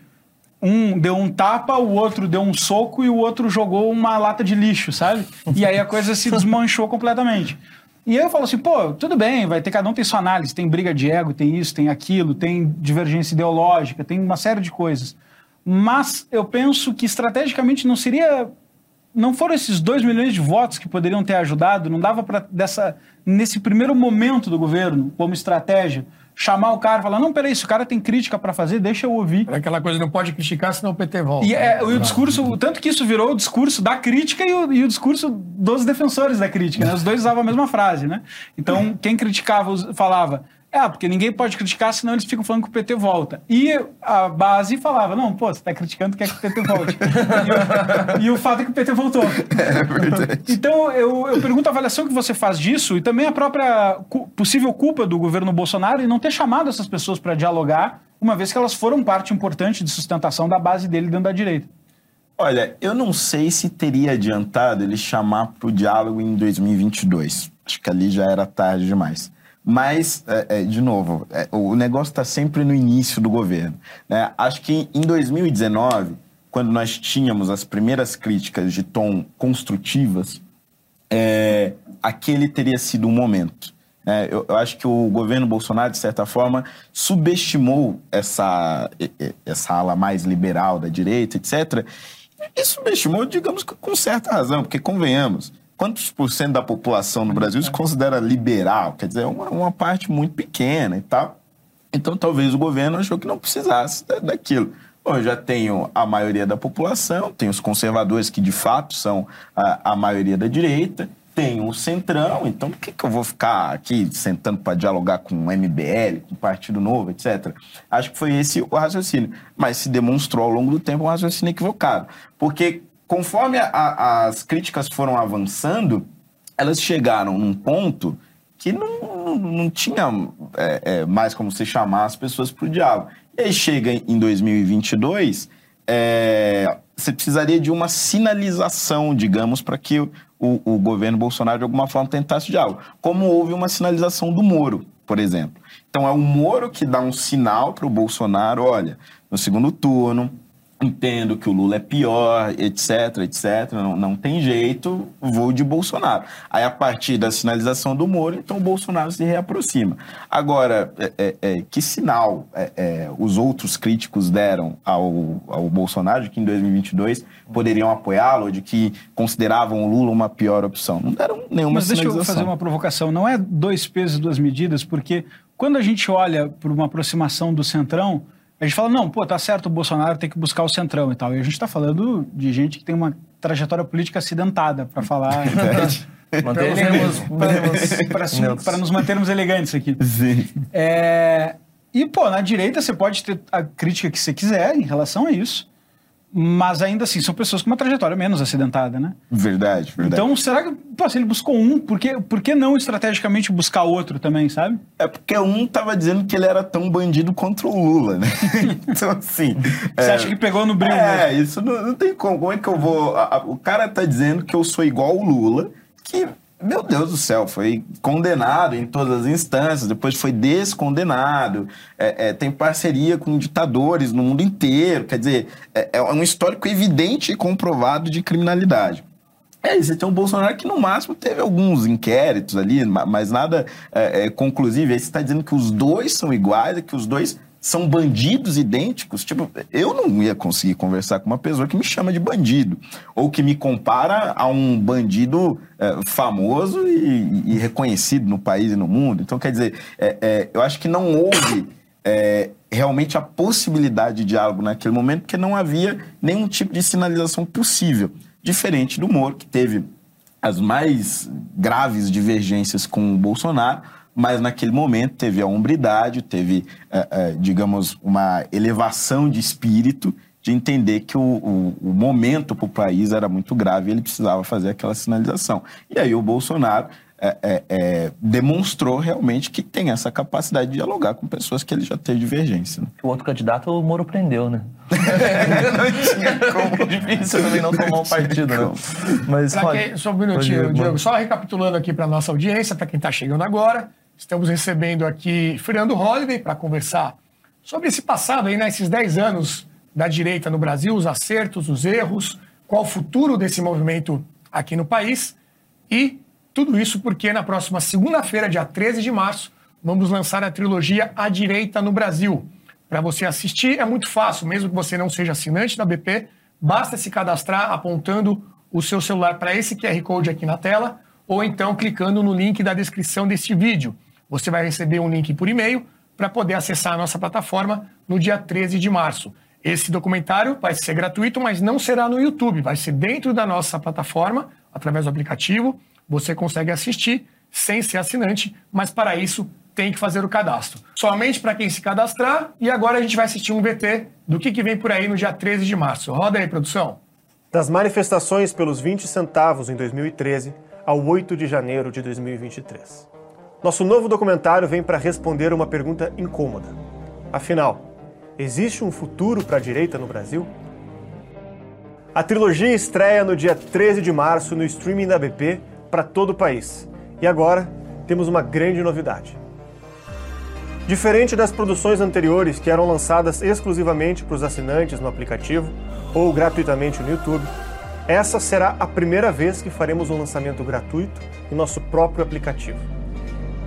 E: um deu um tapa, o outro deu um soco e o outro jogou uma lata de lixo, sabe? E aí a coisa se desmanchou completamente. E eu falo assim, pô, tudo bem, vai ter cada um tem sua análise, tem briga de ego, tem isso, tem aquilo, tem divergência ideológica, tem uma série de coisas. Mas eu penso que estrategicamente não seria não foram esses 2 milhões de votos que poderiam ter ajudado, não dava para dessa nesse primeiro momento do governo, como estratégia, chamar o cara e falar: "Não, peraí, se o cara tem crítica para fazer, deixa eu ouvir".
A: Era aquela coisa, não pode criticar, senão o PT volta.
E: E é, o discurso, tanto que isso virou o discurso da crítica e o, e o discurso dos defensores da crítica, né? Os dois usavam a mesma frase, né? Então, quem criticava falava, é, porque ninguém pode criticar, senão eles ficam falando que o PT volta. E a base falava, não, pô, você tá criticando, quer que o PT volte. e, o, e o fato é que o PT voltou.
F: É verdade.
E: Então, eu, eu pergunto a avaliação que você faz disso e também a própria possível culpa do governo Bolsonaro em não ter chamado essas pessoas para dialogar, uma vez que elas foram parte importante de sustentação da base dele dentro da direita.
F: Olha, eu não sei se teria adiantado ele chamar para o diálogo em 2022. Acho que ali já era tarde demais. Mas, é, é, de novo, é, o negócio está sempre no início do governo. né? Acho que em 2019, quando nós tínhamos as primeiras críticas de tom construtivas, é, aquele teria sido um momento. né? eu, eu acho que o governo Bolsonaro, de certa forma, subestimou essa, essa ala mais liberal da direita, etc. E subestimou, digamos que com certa razão, porque convenhamos, quantos por cento da população no Brasil se considera liberal? Quer dizer, é uma, uma parte muito pequena e tal. Então, talvez o governo achou que não precisasse da- daquilo. Bom, eu já tenho a maioria da população, tenho os conservadores, que de fato são a, a maioria da direita, tenho o centrão, então por que, que eu vou ficar aqui sentando para dialogar com o MBL, com o Partido Novo, etc. Acho que foi esse o raciocínio. Mas se demonstrou ao longo do tempo um raciocínio equivocado. Porque conforme a- as críticas foram avançando, elas chegaram num ponto que não, não, tinha é, é, mais como você chamar as pessoas para o diálogo. E aí chega em 2022, é, você precisaria de uma sinalização, digamos, para que o, o governo Bolsonaro, de alguma forma, tentasse o diálogo. Como houve uma sinalização do Moro, por exemplo. Então é o Moro que dá um sinal para o Bolsonaro, olha, no segundo turno, entendo que o Lula é pior, etc, etc, não, não tem jeito, vou de Bolsonaro. Aí, a partir da sinalização do Moro, então o Bolsonaro se reaproxima. Agora, é, é, é, que sinal é, é, os outros críticos deram ao, ao Bolsonaro de que em 2022 poderiam apoiá-lo, de que consideravam o Lula uma pior opção? Não deram nenhuma
E: Mas deixa eu
F: sinalização.
E: fazer uma provocação. Não é dois pesos e duas medidas, porque quando a gente olha por uma aproximação do Centrão, a gente fala, não, pô, tá certo, o Bolsonaro tem que buscar o Centrão e tal. E a gente está falando de gente que tem uma trajetória política acidentada, para falar. Para nos mantermos elegantes aqui.
F: Sim.
E: É, e, pô, na direita você pode ter a crítica que você quiser em relação a isso, mas ainda assim são pessoas com uma trajetória menos acidentada, né?
F: Verdade, verdade.
E: Então, será que, pô, se ele buscou um, por que, por que não estrategicamente buscar outro também, sabe?
F: É porque um tava dizendo que ele era tão bandido contra o Lula, né? então, assim.
E: Você
F: é,
E: acha que pegou no brilho?
F: É,
E: né?
F: isso não, não tem como. Como é que eu vou. a- a- o cara tá dizendo que eu sou igual o Lula, que, meu Deus do céu, foi condenado em todas as instâncias, depois foi descondenado, é, é, tem parceria com ditadores no mundo inteiro. Quer dizer, é, é um histórico evidente e comprovado de criminalidade. É, você tem um Bolsonaro que no máximo teve alguns inquéritos ali, ma- mas nada é, é, conclusivo. Aí você está dizendo que os dois são iguais, que os dois são bandidos idênticos. Tipo, eu não ia conseguir conversar com uma pessoa que me chama de bandido, ou que me compara a um bandido é, famoso e, e reconhecido no país e no mundo. Então, quer dizer, é, é, eu acho que não houve é, realmente a possibilidade de diálogo naquele momento, porque não havia nenhum tipo de sinalização possível. Diferente do Moro, que teve as mais graves divergências com o Bolsonaro, mas naquele momento teve a hombridade, teve, eh, eh, digamos, uma elevação de espírito de entender que o, o- o momento para o país era muito grave e ele precisava fazer aquela sinalização. E aí o Bolsonaro eh, eh, eh, demonstrou realmente que tem essa capacidade de dialogar com pessoas que ele já teve divergência. né?
D: O outro candidato, o Moro prendeu, né?
F: Não tinha como.
D: Difícil também não tomar um partido, né? Mas,
A: Pra
D: olha,
A: quem, só um minutinho, Diego.
D: mano.
A: Só recapitulando aqui para nossa audiência, para quem está chegando agora, estamos recebendo aqui Fernando Holliday para conversar sobre esse passado aí, né, esses 10 anos da direita no Brasil, os acertos, os erros, qual o futuro desse movimento aqui no país. E tudo isso porque na próxima segunda-feira, dia 13 de março, vamos lançar a trilogia A Direita no Brasil. Para você assistir é muito fácil, mesmo que você não seja assinante da BP, basta se cadastrar apontando o seu celular para esse QR Code aqui na tela ou então clicando no link da descrição deste vídeo. Você vai receber um link por e-mail para poder acessar a nossa plataforma no dia 13 de março. Esse documentário vai ser gratuito, mas não será no YouTube, vai ser dentro da nossa plataforma, através do aplicativo. Você consegue assistir sem ser assinante, mas para isso tem que fazer o cadastro. Somente para quem se cadastrar, e agora a gente vai assistir um VT do que, que vem por aí no dia 13 de março. Roda aí, produção.
B: Das manifestações pelos 20 centavos em 2013 ao 8 de janeiro de 2023. Nosso novo documentário vem para responder uma pergunta incômoda. Afinal, existe um futuro para a direita no Brasil? A trilogia estreia no dia 13 de março no streaming da BP para todo o país. E agora temos uma grande novidade. Diferente das produções anteriores que eram lançadas exclusivamente para os assinantes no aplicativo ou gratuitamente no YouTube, essa será a primeira vez que faremos um lançamento gratuito em nosso próprio aplicativo.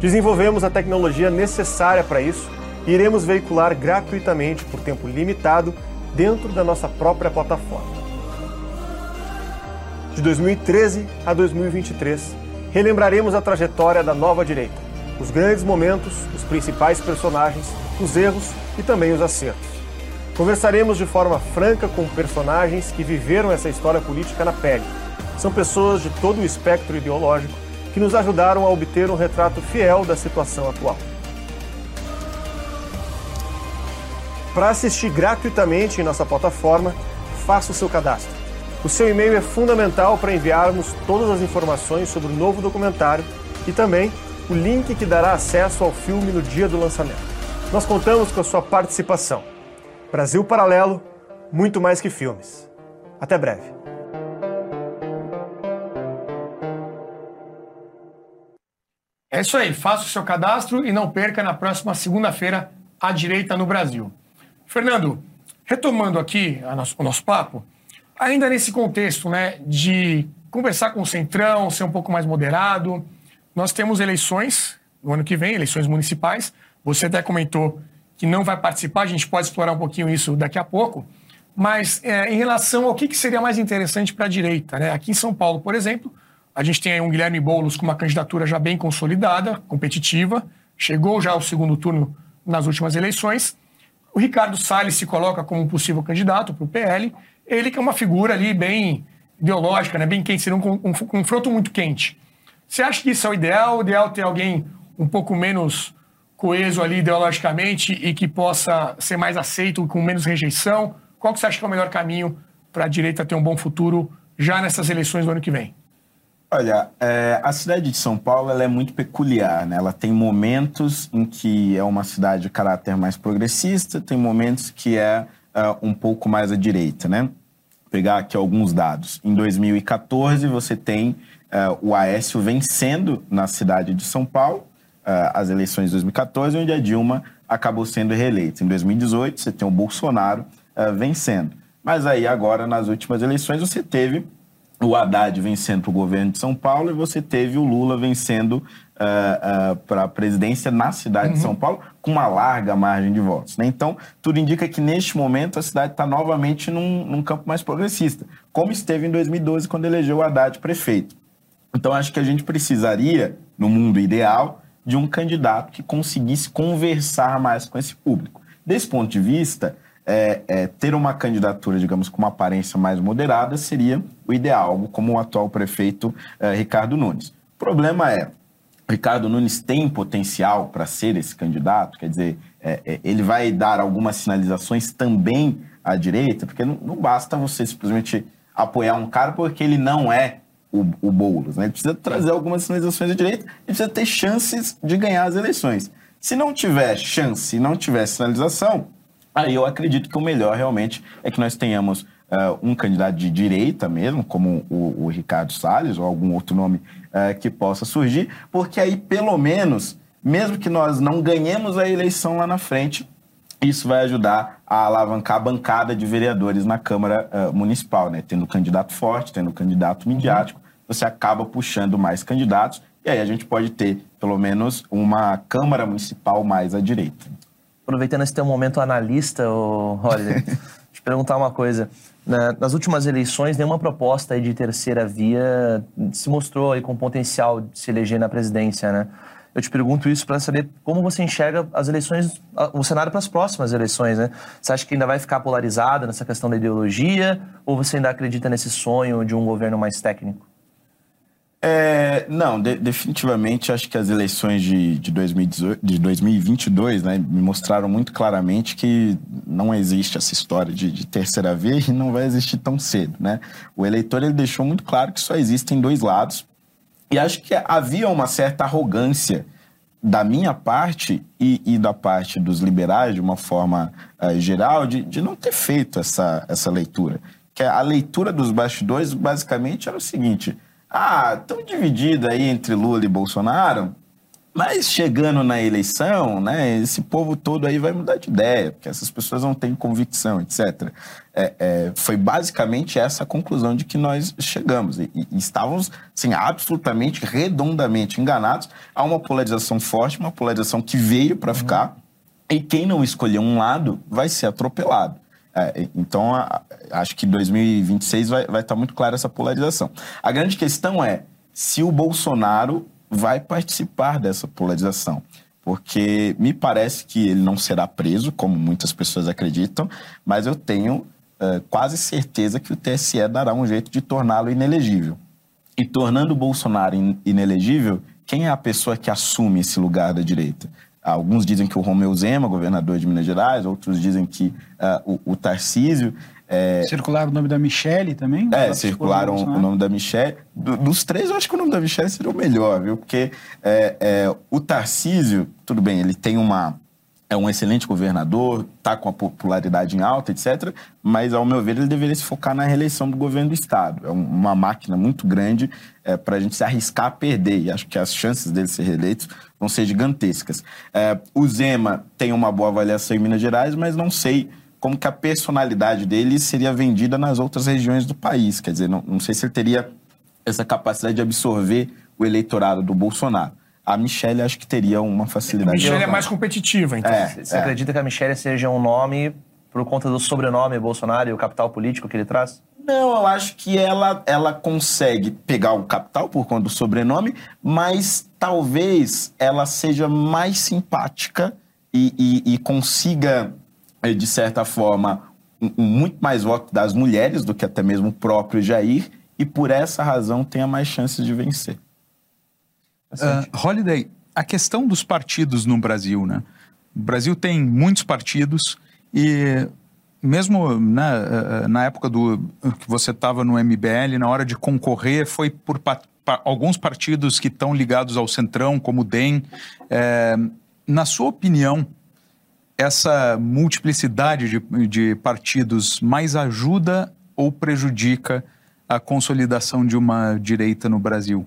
B: Desenvolvemos a tecnologia necessária para isso e iremos veicular gratuitamente por tempo limitado dentro da nossa própria plataforma. De 2013 a 2023, relembraremos a trajetória da nova direita, os grandes momentos, os principais personagens, os erros e também os acertos. Conversaremos de forma franca com personagens que viveram essa história política na pele. São pessoas de todo o espectro ideológico que nos ajudaram a obter um retrato fiel da situação atual. Para assistir gratuitamente em nossa plataforma, faça o seu cadastro. O seu e-mail é fundamental para enviarmos todas as informações sobre o novo documentário e também o link que dará acesso ao filme no dia do lançamento. Nós contamos com a sua participação. Brasil Paralelo, muito mais que filmes. Até breve.
A: É isso aí, faça o seu cadastro e não perca na próxima segunda-feira a direita no Brasil. Fernando, retomando aqui nosso, o nosso papo, ainda nesse contexto né, de conversar com o Centrão, ser um pouco mais moderado, nós temos eleições no ano que vem, eleições municipais. Você até comentou que não vai participar, a gente pode explorar um pouquinho isso daqui a pouco. Mas é, em relação ao que, que seria mais interessante para a direita, né? aqui em São Paulo, por exemplo, a gente tem aí um Guilherme Boulos com uma candidatura já bem consolidada, competitiva, chegou já ao segundo turno nas últimas eleições. O Ricardo Salles se coloca como um possível candidato para o PL. Ele que é uma figura ali bem ideológica, né? bem quente, seria um, um confronto muito quente. Você acha que isso é o ideal? O ideal é ter alguém um pouco menos coeso ali ideologicamente e que possa ser mais aceito, com menos rejeição? Qual que você acha que é o melhor caminho para a direita ter um bom futuro já nessas eleições do ano que vem?
F: Olha, é, a cidade de São Paulo é muito peculiar, né? Ela tem momentos em que é uma cidade de caráter mais progressista, tem momentos que é uh, um pouco mais à direita, né? Vou pegar aqui alguns dados. Em 2014, você tem uh, o Aécio vencendo na cidade de São Paulo, uh, as eleições de 2014, onde a Dilma acabou sendo reeleita. Em 2018, você tem o Bolsonaro vencendo. Mas aí, agora, nas últimas eleições, você teve o Haddad vencendo para o governo de São Paulo e você teve o Lula vencendo uh, uh, para a presidência na cidade uhum. de São Paulo com uma larga margem de votos. Né? Então, tudo indica que neste momento a cidade está novamente num, num, campo mais progressista, como esteve em 2012 quando elegeu o Haddad prefeito. Então, acho que a gente precisaria, no mundo ideal, de um candidato que conseguisse conversar mais com esse público. Desse ponto de vista, é, é, ter uma candidatura, digamos, com uma aparência mais moderada seria o ideal, como o atual prefeito é, Ricardo Nunes. O problema é, Ricardo Nunes tem potencial para ser esse candidato, quer dizer, é, é, ele vai dar algumas sinalizações também à direita, porque não, não, basta você simplesmente apoiar um cara porque ele não é o, o Boulos, né? Ele precisa trazer algumas sinalizações à direita e precisa ter chances de ganhar as eleições. Se não tiver chance, não tiver sinalização, Aí eu acredito que o melhor realmente é que nós tenhamos uh, um candidato de direita mesmo, como o, o Ricardo Salles ou algum outro nome uh, que possa surgir, porque aí pelo menos, mesmo que nós não ganhemos a eleição lá na frente, isso vai ajudar a alavancar a bancada de vereadores na Câmara uh, Municipal, né? Tendo candidato forte, tendo candidato midiático, você acaba puxando mais candidatos e aí a gente pode ter pelo menos uma Câmara Municipal mais à direita
D: aproveitando esse teu momento analista, olha, te perguntar uma coisa. Nas últimas eleições, nenhuma proposta de terceira via se mostrou com potencial de se eleger na presidência, né? Eu te pergunto isso para saber como você enxerga as eleições, o cenário para as próximas eleições, né? Você acha que ainda vai ficar polarizada nessa questão da ideologia ou você ainda acredita nesse sonho de um governo mais técnico?
F: É, não, de, definitivamente acho que as eleições de, de, 2018, de 2022 né, me mostraram muito claramente que não existe essa história de, de, terceira via e não vai existir tão cedo. Né? O eleitor ele deixou muito claro que só existem dois lados e acho que havia uma certa arrogância da minha parte e, e da parte dos liberais, de uma forma uh, geral, de, de não ter feito essa, essa leitura. Que a leitura dos bastidores basicamente era o seguinte ah, estão divididos aí entre Lula e Bolsonaro, mas chegando na eleição, né, esse povo todo aí vai mudar de ideia, porque essas pessoas não têm convicção, etc. É, é, foi basicamente essa a conclusão de que nós chegamos. E, e estávamos, assim, absolutamente, redondamente enganados a uma polarização forte, uma polarização que veio para ficar, uhum. e quem não escolher um lado vai ser atropelado. É, então, a, acho que 2026 vai, estar muito clara essa polarização. A grande questão é se o Bolsonaro vai participar dessa polarização. Porque me parece que ele não será preso, como muitas pessoas acreditam, mas eu tenho é, quase certeza que o TSE dará um jeito de torná-lo inelegível. E tornando o Bolsonaro inelegível, quem é a pessoa que assume esse lugar da direita? Alguns dizem que o Romeu Zema, governador de Minas Gerais, outros dizem que uh, o, o, Tarcísio. É,
E: Circularam o nome da Michelle também?
F: é, circularam o nome da Michelle. Do- dos três, eu acho que o nome da Michelle seria o melhor, viu? Porque é, é, o Tarcísio, tudo bem, ele tem uma. É um excelente governador, tá com a popularidade em alta, etc. Mas, ao meu ver, ele deveria se focar na reeleição do governo do Estado. É um- uma máquina muito grande para a gente se arriscar a perder. E acho que as chances dele ser reeleito vão ser gigantescas. É, o Zema tem uma boa avaliação em Minas Gerais, mas não sei como que a personalidade dele seria vendida nas outras regiões do país. Quer dizer, não, não sei se ele teria essa capacidade de absorver o eleitorado do Bolsonaro. A Michelle acho que teria uma
A: A
F: facilidade.
A: Michelle é mais competitiva, então.
F: É,
D: Você acredita que a Michelle seja um nome por conta do sobrenome Bolsonaro e o capital político que ele traz?
F: Não, eu acho que ela, ela consegue pegar o capital por conta do sobrenome, mas talvez ela seja mais simpática e, e- e consiga, eh, de certa forma, um, um muito mais voto das mulheres do que até mesmo o próprio Jair, e por essa razão tenha mais chances de vencer.
C: Ah, Holiday, a questão dos partidos no Brasil, né? O Brasil tem muitos partidos e mesmo né, ah, na época do que você estava no MBL, na hora de concorrer, foi por pa- pa- alguns partidos que estão ligados ao Centrão, como o DEM. Eh, na sua opinião, essa multiplicidade de, de partidos mais ajuda ou prejudica a consolidação de uma direita no Brasil?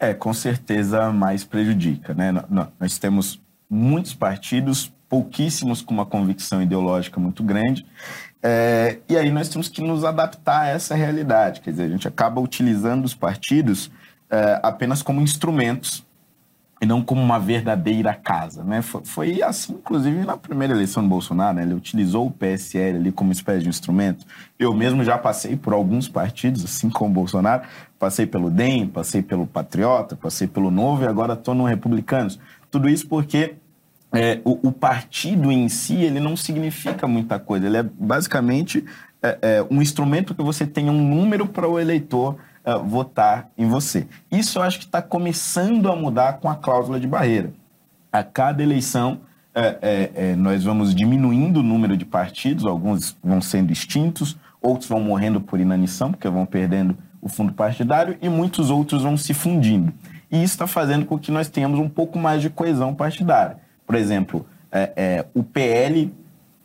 F: É, com certeza mais prejudica, né? Nó- nó- Nós temos muitos partidos, pouquíssimos com uma convicção ideológica muito grande, é, e aí nós temos que nos adaptar a essa realidade. Quer dizer, a gente acaba utilizando os partidos é, apenas como instrumentos e não como uma verdadeira casa, né? Foi, foi assim, inclusive, na primeira eleição do Bolsonaro, né? Ele utilizou o PSL ali como espécie de instrumento. Eu mesmo já passei por alguns partidos, assim como o Bolsonaro. Passei pelo DEM, passei pelo Patriota, passei pelo Novo e agora estou no Republicanos. Tudo isso porque é, o, o partido em si, ele não significa muita coisa. Ele é basicamente é, é, um instrumento que você tenha um número para o eleitor é, votar em você. Isso eu acho que está começando a mudar com a cláusula de barreira. A cada eleição, é, é, nós vamos diminuindo o número de partidos, alguns vão sendo extintos, outros vão morrendo por inanição, porque vão perdendo o fundo partidário, e muitos outros vão se fundindo. E isso está fazendo com que nós tenhamos um pouco mais de coesão partidária. Por exemplo, é, é, o PL,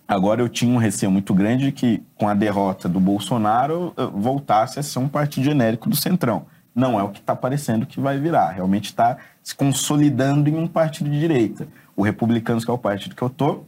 F: agora eu tinha um receio muito grande de que, com a derrota do Bolsonaro, eh, voltasse a ser um partido genérico do Centrão. Não é o que está parecendo que vai virar. Realmente está se consolidando em um partido de direita. O Republicanos, que é o partido que eu estou,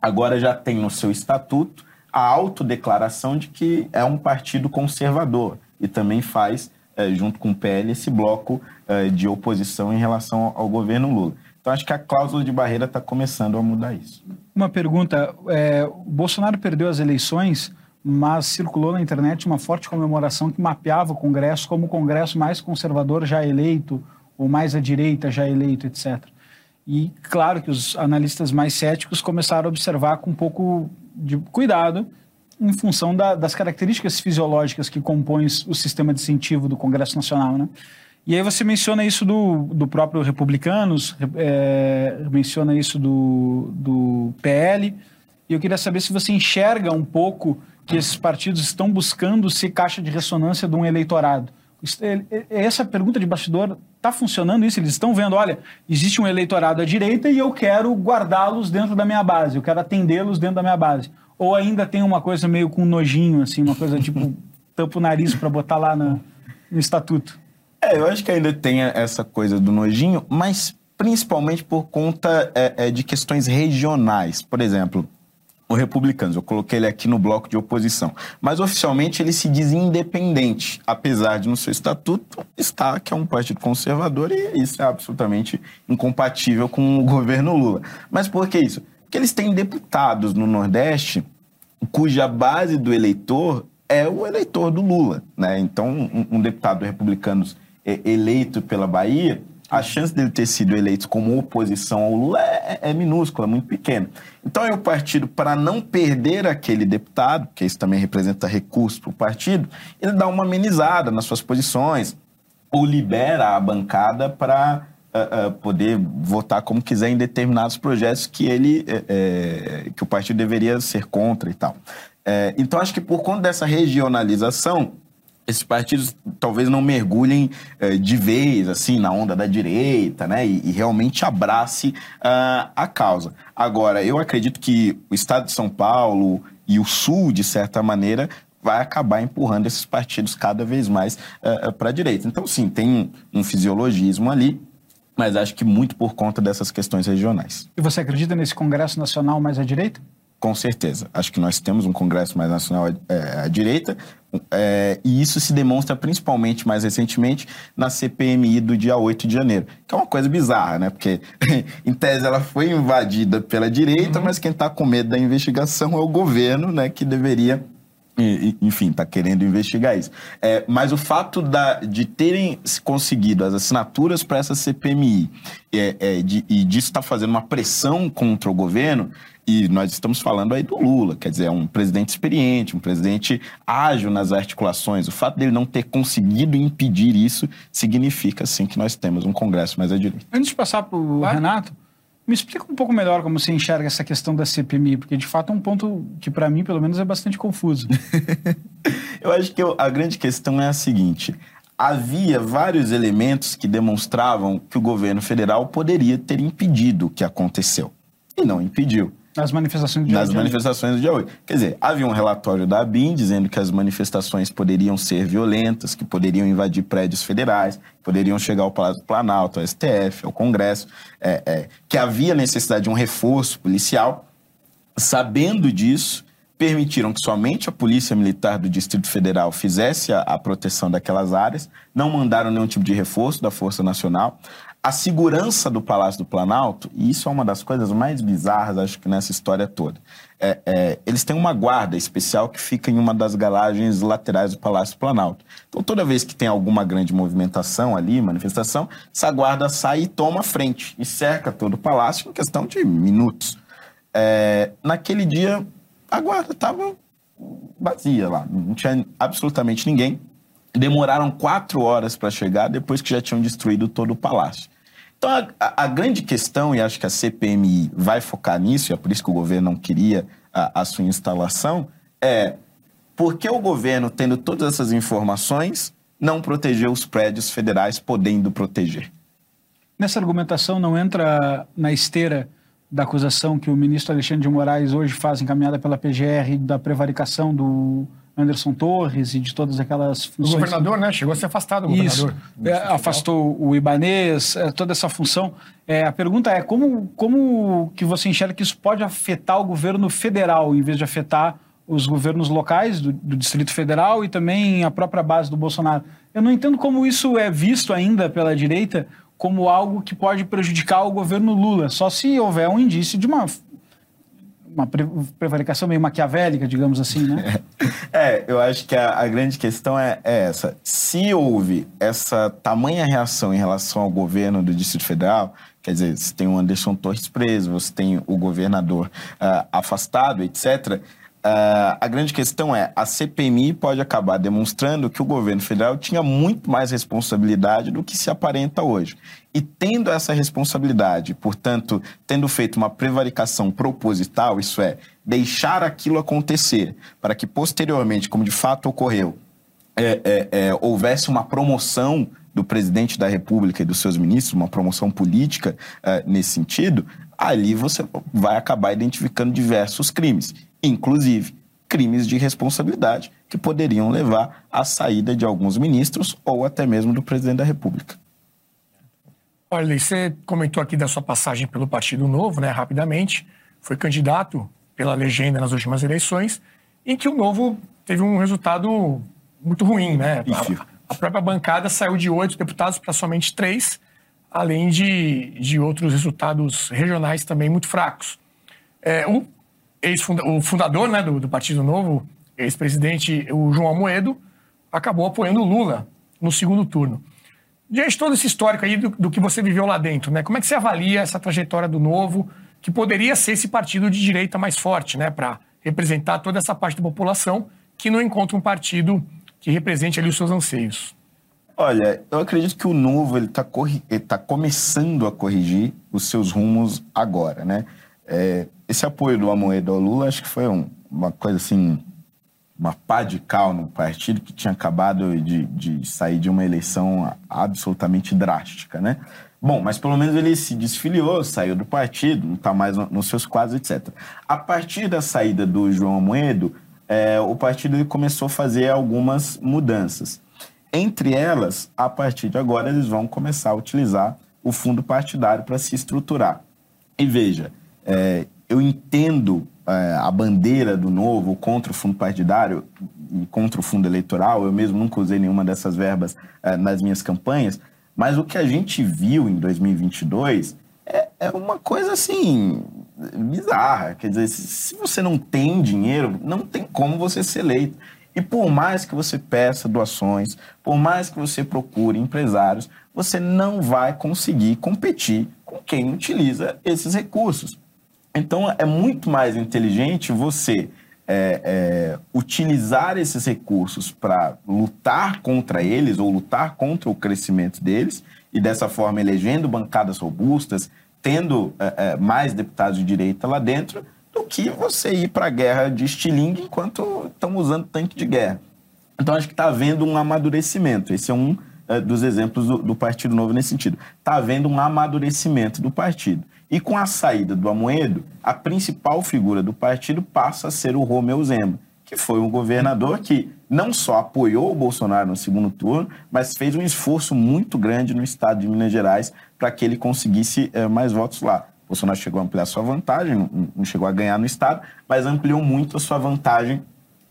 F: agora já tem no seu estatuto a autodeclaração de que é um partido conservador e também faz, eh, junto com o PL, esse bloco eh, de oposição em relação ao governo Lula. Então, acho que a cláusula de barreira está começando a mudar isso.
E: Uma pergunta: é, Bolsonaro perdeu as eleições, mas circulou na internet uma forte comemoração que mapeava o Congresso como o Congresso mais conservador já eleito, ou mais à direita já eleito, etc. E claro que os analistas mais céticos começaram a observar com um pouco de cuidado, em função da- das características fisiológicas que compõem o sistema de incentivo do Congresso Nacional, né? E aí você menciona isso do, do próprio Republicanos, é, menciona isso do, do PL, e eu queria saber se você enxerga um pouco que esses partidos estão buscando ser caixa de ressonância de um eleitorado. É- é- Essa pergunta de bastidor está funcionando isso? Eles estão vendo, olha, existe um eleitorado à direita e eu quero guardá-los dentro da minha base, eu quero atendê-los dentro da minha base. Ou ainda tem uma coisa meio com nojinho, assim, uma coisa tipo tampa o nariz para botar lá na- no estatuto.
F: É, eu acho que ainda tem essa coisa do nojinho, mas principalmente por conta é, é, de questões regionais. Por exemplo, o Republicanos, eu coloquei ele aqui no bloco de oposição, mas oficialmente ele se diz independente, apesar de no seu estatuto estar que é um partido conservador e isso é absolutamente incompatível com o governo Lula. Mas por que isso? Porque eles têm deputados no Nordeste cuja base do eleitor é o eleitor do Lula, né? Então, um, um deputado republicano eleito pela Bahia, a chance dele ter sido eleito como oposição ao Lula é, é minúscula, muito pequena. Então, aí o partido, para não perder aquele deputado, que isso também representa recurso para o partido, ele dá uma amenizada nas suas posições ou libera a bancada para uh, uh, poder votar como quiser em determinados projetos que ele eh, que o partido deveria ser contra e tal. É, então, acho que por conta dessa regionalização, esses partidos talvez não mergulhem eh, de vez assim na onda da direita, né, e, e realmente abrace uh, a causa. Agora, eu acredito que o Estado de São Paulo e o Sul, de certa maneira, vai acabar empurrando esses partidos cada vez mais uh, para a direita. Então, sim, tem um, um fisiologismo ali, mas acho que muito por conta dessas questões regionais.
E: E você acredita nesse Congresso Nacional mais à direita?
F: Com certeza. Acho que nós temos um Congresso mais nacional é, à direita, é, e isso se demonstra principalmente, mais recentemente, na CPMI do dia 8 de janeiro, que é uma coisa bizarra, né? Porque, em tese, ela foi invadida pela direita, uhum. mas quem está com medo da investigação é o governo, né? Que deveria enfim, está querendo investigar isso. É, mas o fato da, de terem conseguido as assinaturas para essa CPMI é, é, de, e disso estar tá fazendo uma pressão contra o governo, e nós estamos falando aí do Lula, quer dizer, é um presidente experiente, um presidente ágil nas articulações. O fato dele não ter conseguido impedir isso significa, sim, que nós temos um Congresso mais à direita.
E: Antes de passar para o Renato, me explica um pouco melhor como você enxerga essa questão da CPMI, porque de fato é um ponto que para mim, pelo menos, é bastante confuso.
F: eu acho que eu, a grande questão é a seguinte: havia vários elementos que demonstravam que o governo federal poderia ter impedido o que aconteceu. E não impediu.
E: Nas manifestações do dia
F: Nas manifestações do dia 8. Quer dizer, havia um relatório da ABIN dizendo que as manifestações poderiam ser violentas, que poderiam invadir prédios federais, poderiam chegar ao Palácio do Planalto, ao STF, ao Congresso, é, é, que havia necessidade de um reforço policial. Sabendo disso, permitiram que somente a Polícia Militar do Distrito Federal fizesse a, a, proteção daquelas áreas, não mandaram nenhum tipo de reforço da Força Nacional a segurança do Palácio do Planalto, e isso é uma das coisas mais bizarras, acho que nessa história toda. É, é, eles têm uma guarda especial que fica em uma das garagens laterais do Palácio do Planalto. Então, toda vez que tem alguma grande movimentação ali, manifestação, essa guarda sai e toma frente e cerca todo o palácio em questão de minutos. É, naquele dia, a guarda estava vazia lá, não tinha absolutamente ninguém. Demoraram quatro horas para chegar depois que já tinham destruído todo o palácio. Então, a, a, grande questão, e acho que a CPMI vai focar nisso, e é por isso que o governo não queria a, a sua instalação, é por que o governo, tendo todas essas informações, não protegeu os prédios federais podendo proteger?
E: Nessa argumentação não entra na esteira da acusação que o ministro Alexandre de Moraes hoje faz encaminhada pela PGR da prevaricação do Anderson Torres e de todas aquelas
A: funções. O governador, né? Chegou a ser afastado o governador.
E: Isso. É, afastou o Ibanês, é, toda essa função. É, a pergunta é como, como que você enxerga que isso pode afetar o governo federal, em vez de afetar os governos locais do, do Distrito Federal e também a própria base do Bolsonaro. Eu não entendo como isso é visto ainda pela direita como algo que pode prejudicar o governo Lula, só se houver um indício de uma uma prevaricação meio maquiavélica, digamos assim, né?
F: É, eu acho que a, a grande questão é, é, essa. Se houve essa tamanha reação em relação ao governo do Distrito Federal, quer dizer, você tem o Anderson Torres preso, você tem o governador uh, afastado, etc., Uh, a grande questão é, a CPMI pode acabar demonstrando que o governo federal tinha muito mais responsabilidade do que se aparenta hoje. E tendo essa responsabilidade, portanto, tendo feito uma prevaricação proposital, isso é, deixar aquilo acontecer, para que posteriormente, como de fato ocorreu, é, é, é, houvesse uma promoção do presidente da República e dos seus ministros, uma promoção política é, nesse sentido, ali você vai acabar identificando diversos crimes inclusive crimes de responsabilidade que poderiam levar à saída de alguns ministros ou até mesmo do presidente da República.
A: Olha, você comentou aqui da sua passagem pelo Partido Novo, né, rapidamente. Foi candidato pela legenda nas últimas eleições, em que o Novo teve um resultado muito ruim, né? A, a, própria bancada saiu de oito deputados para somente três, além de, de outros resultados regionais também muito fracos. É, o fundador né, do, do Partido Novo, ex-presidente, o João Amoedo, acabou apoiando o Lula no segundo turno. Diante todo esse histórico aí do, do, que você viveu lá dentro, né? Como é que você avalia essa trajetória do Novo, que poderia ser esse partido de direita mais forte, né? Para representar toda essa parte da população que não encontra um partido que represente ali os seus anseios.
F: Olha, eu acredito que o Novo ele está tá começando a corrigir os seus rumos agora, né? É, esse apoio do Amoedo ao Lula acho que foi um, uma coisa assim uma pá de cal no partido que tinha acabado de, de sair de uma eleição absolutamente drástica, né? Bom, mas pelo menos ele se desfiliou, saiu do partido, não está mais no, nos seus quadros, etc. A partir da saída do João Amoedo, é, o partido começou a fazer algumas mudanças. Entre elas, a partir de agora, eles vão começar a utilizar o fundo partidário para se estruturar. E veja, é, eu entendo é, a bandeira do novo contra o fundo partidário e contra o fundo eleitoral, eu mesmo nunca usei nenhuma dessas verbas é, nas minhas campanhas, mas o que a gente viu em 2022 é, é uma coisa assim bizarra. Quer dizer, se você não tem dinheiro, não tem como você ser eleito. E por mais que você peça doações, por mais que você procure empresários, você não vai conseguir competir com quem utiliza esses recursos. Então é muito mais inteligente você é, é, utilizar esses recursos para lutar contra eles ou lutar contra o crescimento deles e dessa forma elegendo bancadas robustas, tendo é, é mais deputados de direita lá dentro, do que você ir para a guerra de estilingue enquanto estão usando tanque de guerra. Então acho que está havendo um amadurecimento. Esse é um é, dos exemplos do, do Partido Novo nesse sentido. Está havendo um amadurecimento do partido. E com a saída do Amoedo, a principal figura do partido passa a ser o Romeu Zema, que foi um governador que não só apoiou o Bolsonaro no segundo turno, mas fez um esforço muito grande no estado de Minas Gerais para que ele conseguisse é, mais votos lá. O Bolsonaro chegou a ampliar sua vantagem, não, chegou a ganhar no estado, mas ampliou muito a sua vantagem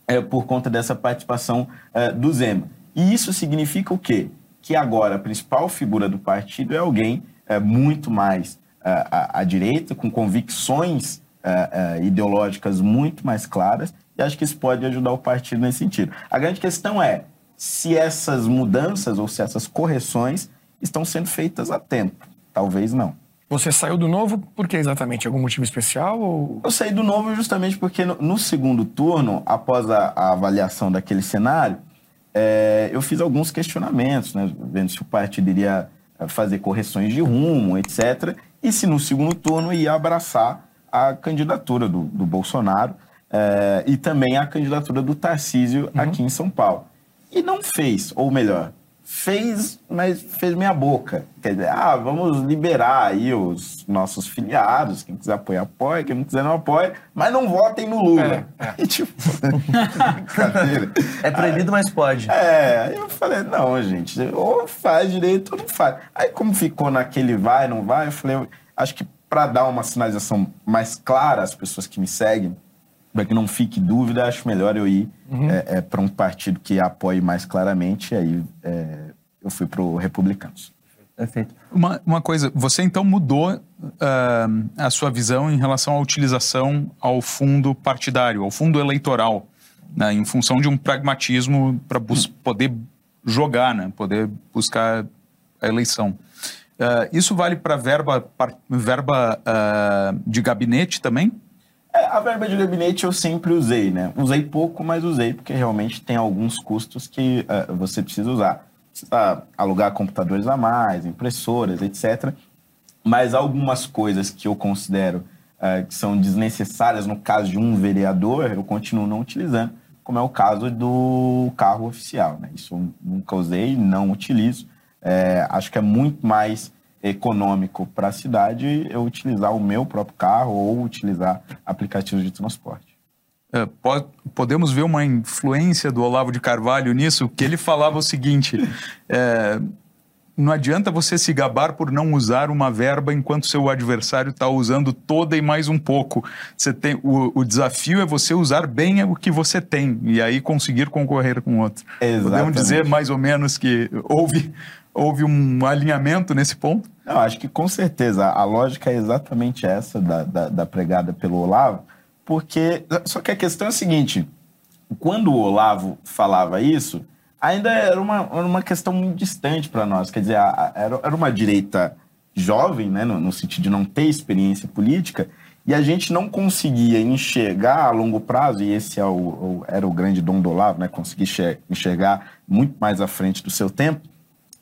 F: é, por conta dessa participação é, do Zema. E isso significa o quê? Que agora a principal figura do partido é alguém muito mais à, à direita, com convicções uh, uh, ideológicas muito mais claras, e acho que isso pode ajudar o partido nesse sentido. A grande questão é se essas mudanças ou se essas correções estão sendo feitas a tempo. Talvez não.
A: Você saiu do novo por que exatamente? Algum motivo especial? Ou...
F: Eu saí do novo justamente porque no, no segundo turno, após a, a avaliação daquele cenário, é, eu fiz alguns questionamentos, né, vendo se o partido iria fazer correções de rumo, etc e se no segundo turno ia abraçar a candidatura do, do Bolsonaro é, e também a candidatura do Tarcísio uhum. aqui em São Paulo. E não fez, ou melhor, fez, mas fez meia boca. Quer dizer, ah, vamos liberar aí os nossos filiados, quem quiser apoiar, apoia, quem não quiser não apoia, mas não votem no Lula. É, é. E, tipo,
D: É proibido, aí, mas pode.
F: É, aí eu falei, não, gente, ou faz direito ou não faz. Aí como ficou naquele vai, não vai, eu falei, acho que para dar uma sinalização mais clara às pessoas que me seguem, para que não fique dúvida, acho melhor eu ir uhum. é, é, para um partido que apoie mais claramente. Aí é, eu fui para o Republicanos.
C: Perfeito. Uma, uma coisa, você então mudou uh, a sua visão em relação à utilização ao fundo partidário, ao fundo eleitoral, né, em função de um pragmatismo para hum. poder jogar, né, poder buscar a eleição. Uh, isso vale para verba, verba uh, de gabinete também?
F: É, a verba de gabinete eu sempre usei, né? Usei pouco, mas usei, porque realmente tem alguns custos que uh, você precisa usar. Precisa alugar computadores a mais, impressoras, etc. Mas algumas coisas que eu considero uh, que são desnecessárias no caso de um vereador, eu continuo não utilizando, como é o caso do carro oficial. Né? Isso eu nunca usei, não utilizo. É, acho que é muito mais econômico para a cidade eu utilizar o meu próprio carro ou utilizar aplicativos de transporte.
C: É, podemos ver uma influência do Olavo de Carvalho nisso, que ele falava o seguinte: é, não adianta você se gabar por não usar uma verba enquanto seu adversário está usando toda e mais um pouco. Você tem, o, o, desafio é você usar bem o que você tem e aí conseguir concorrer com outro. Exatamente. Podemos dizer mais ou menos que houve houve um alinhamento nesse ponto?
F: Não, acho que com certeza. A lógica é exatamente essa da, da, da pregada pelo Olavo, porque. Só que a questão é a seguinte: quando o Olavo falava isso, ainda era uma, era uma questão muito distante para nós. Quer dizer, a, a, era, era uma direita jovem, né, no, no sentido de não ter experiência política, e a gente não conseguia enxergar a longo prazo, e esse é o, o, era o grande dom do Olavo, né, conseguir enxergar muito mais à frente do seu tempo,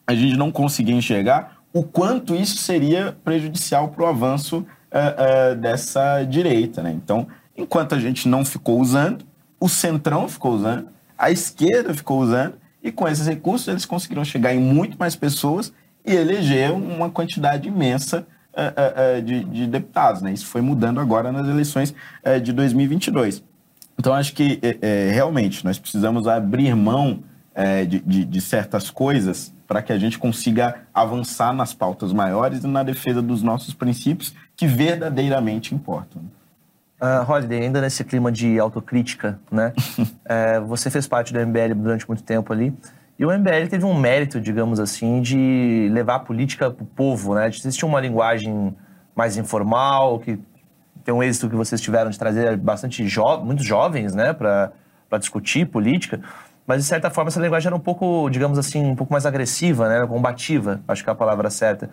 F: a gente não conseguia enxergar o quanto isso seria prejudicial para o avanço uh, uh, dessa direita. Né? Então, enquanto a gente não ficou usando, o centrão ficou usando, a esquerda ficou usando, e com esses recursos eles conseguiram chegar em muito mais pessoas e eleger uma quantidade imensa uh, de, de, deputados. Né? Isso foi mudando agora nas eleições de 2022. Então, acho que realmente nós precisamos abrir mão de, de, de certas coisas para que a gente consiga avançar nas pautas maiores e na defesa dos nossos princípios que verdadeiramente importam.
D: Uh, Holiday, ainda nesse clima de autocrítica, né? é, você fez parte do MBL durante muito tempo ali. E o MBL teve um mérito, digamos assim, de levar a política para o povo, né? De existir uma linguagem mais informal, que tem um êxito que vocês tiveram de trazer bastante jo muitos jovens, né, para discutir política. Mas, de certa forma, essa linguagem era um pouco, digamos assim, um pouco mais agressiva, né? Combativa, acho que é a palavra certa.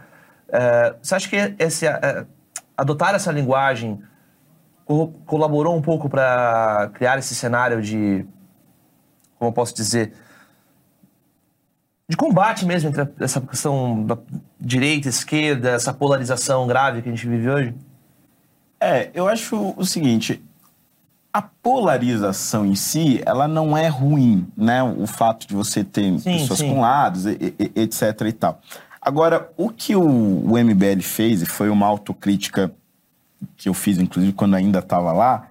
D: É, você acha que esse, é, adotar essa linguagem colaborou um pouco para criar esse cenário de, como eu posso dizer, de combate mesmo entre essa questão da direita, esquerda, essa polarização grave que a gente vive hoje?
F: É, eu acho o seguinte, a polarização em si, ela não é ruim, né? O fato de você ter sim, pessoas sim. com lados, etc e tal. Agora, o que o, o MBL fez, e foi uma autocrítica que eu fiz, inclusive, quando ainda estava lá,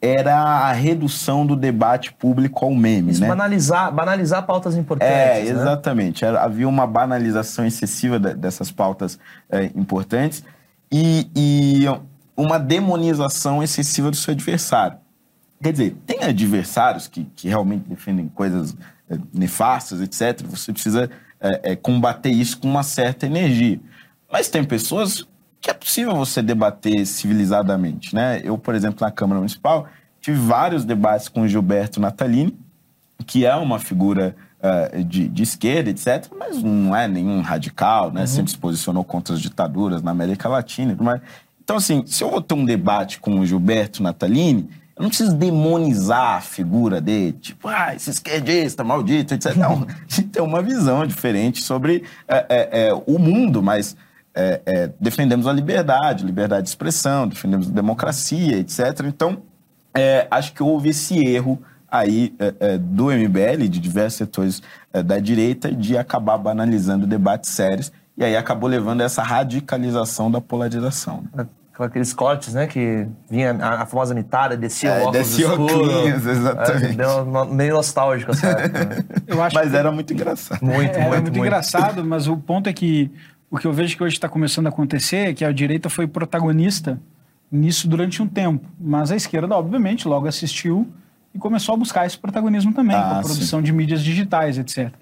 F: era a redução do debate público ao meme, Isso, né?
D: Banalizar, banalizar pautas importantes.
F: É, né? exatamente. Né? Havia uma banalização excessiva dessas pautas é, importantes e, e uma demonização excessiva do seu adversário. Quer dizer, tem adversários que, que realmente defendem coisas é, nefastas, etc. Você precisa é, é, combater isso com uma certa energia. Mas tem pessoas que é possível você debater civilizadamente, né? Eu, por exemplo, na Câmara Municipal, tive vários debates com o Gilberto Natalini, que é uma figura uh, de, de, esquerda, etc., mas não é nenhum radical, né? Uhum. Sempre se posicionou contra as ditaduras na América Latina. Mas... Então, assim, se eu vou ter um debate com o Gilberto Natalini, eu não preciso demonizar a figura dele, tipo, ah, esse esquerdista, maldito, etc. Não, a gente tem uma visão diferente sobre é, é, é, o mundo, mas é, é, defendemos a liberdade, liberdade de expressão, defendemos a democracia, etc. Então, é, acho que houve esse erro aí do MBL, de diversos setores da direita, de acabar banalizando debates sérios e aí acabou levando a essa radicalização da polarização.
D: Com aqueles cortes, né? Que vinha a, a famosa mitada, descia
F: é,
D: o óculos
F: descia óculos,
D: exatamente. É, deu meio nostálgico essa época. Né?
F: mas que... era muito engraçado.
E: Muito, é, muito, muito, muito engraçado, mas o ponto é que o que eu vejo que hoje está começando a acontecer é que a direita foi protagonista nisso durante um tempo, mas a esquerda, obviamente, logo assistiu e começou a buscar esse protagonismo também, ah, com a produção sim. de mídias digitais, etc.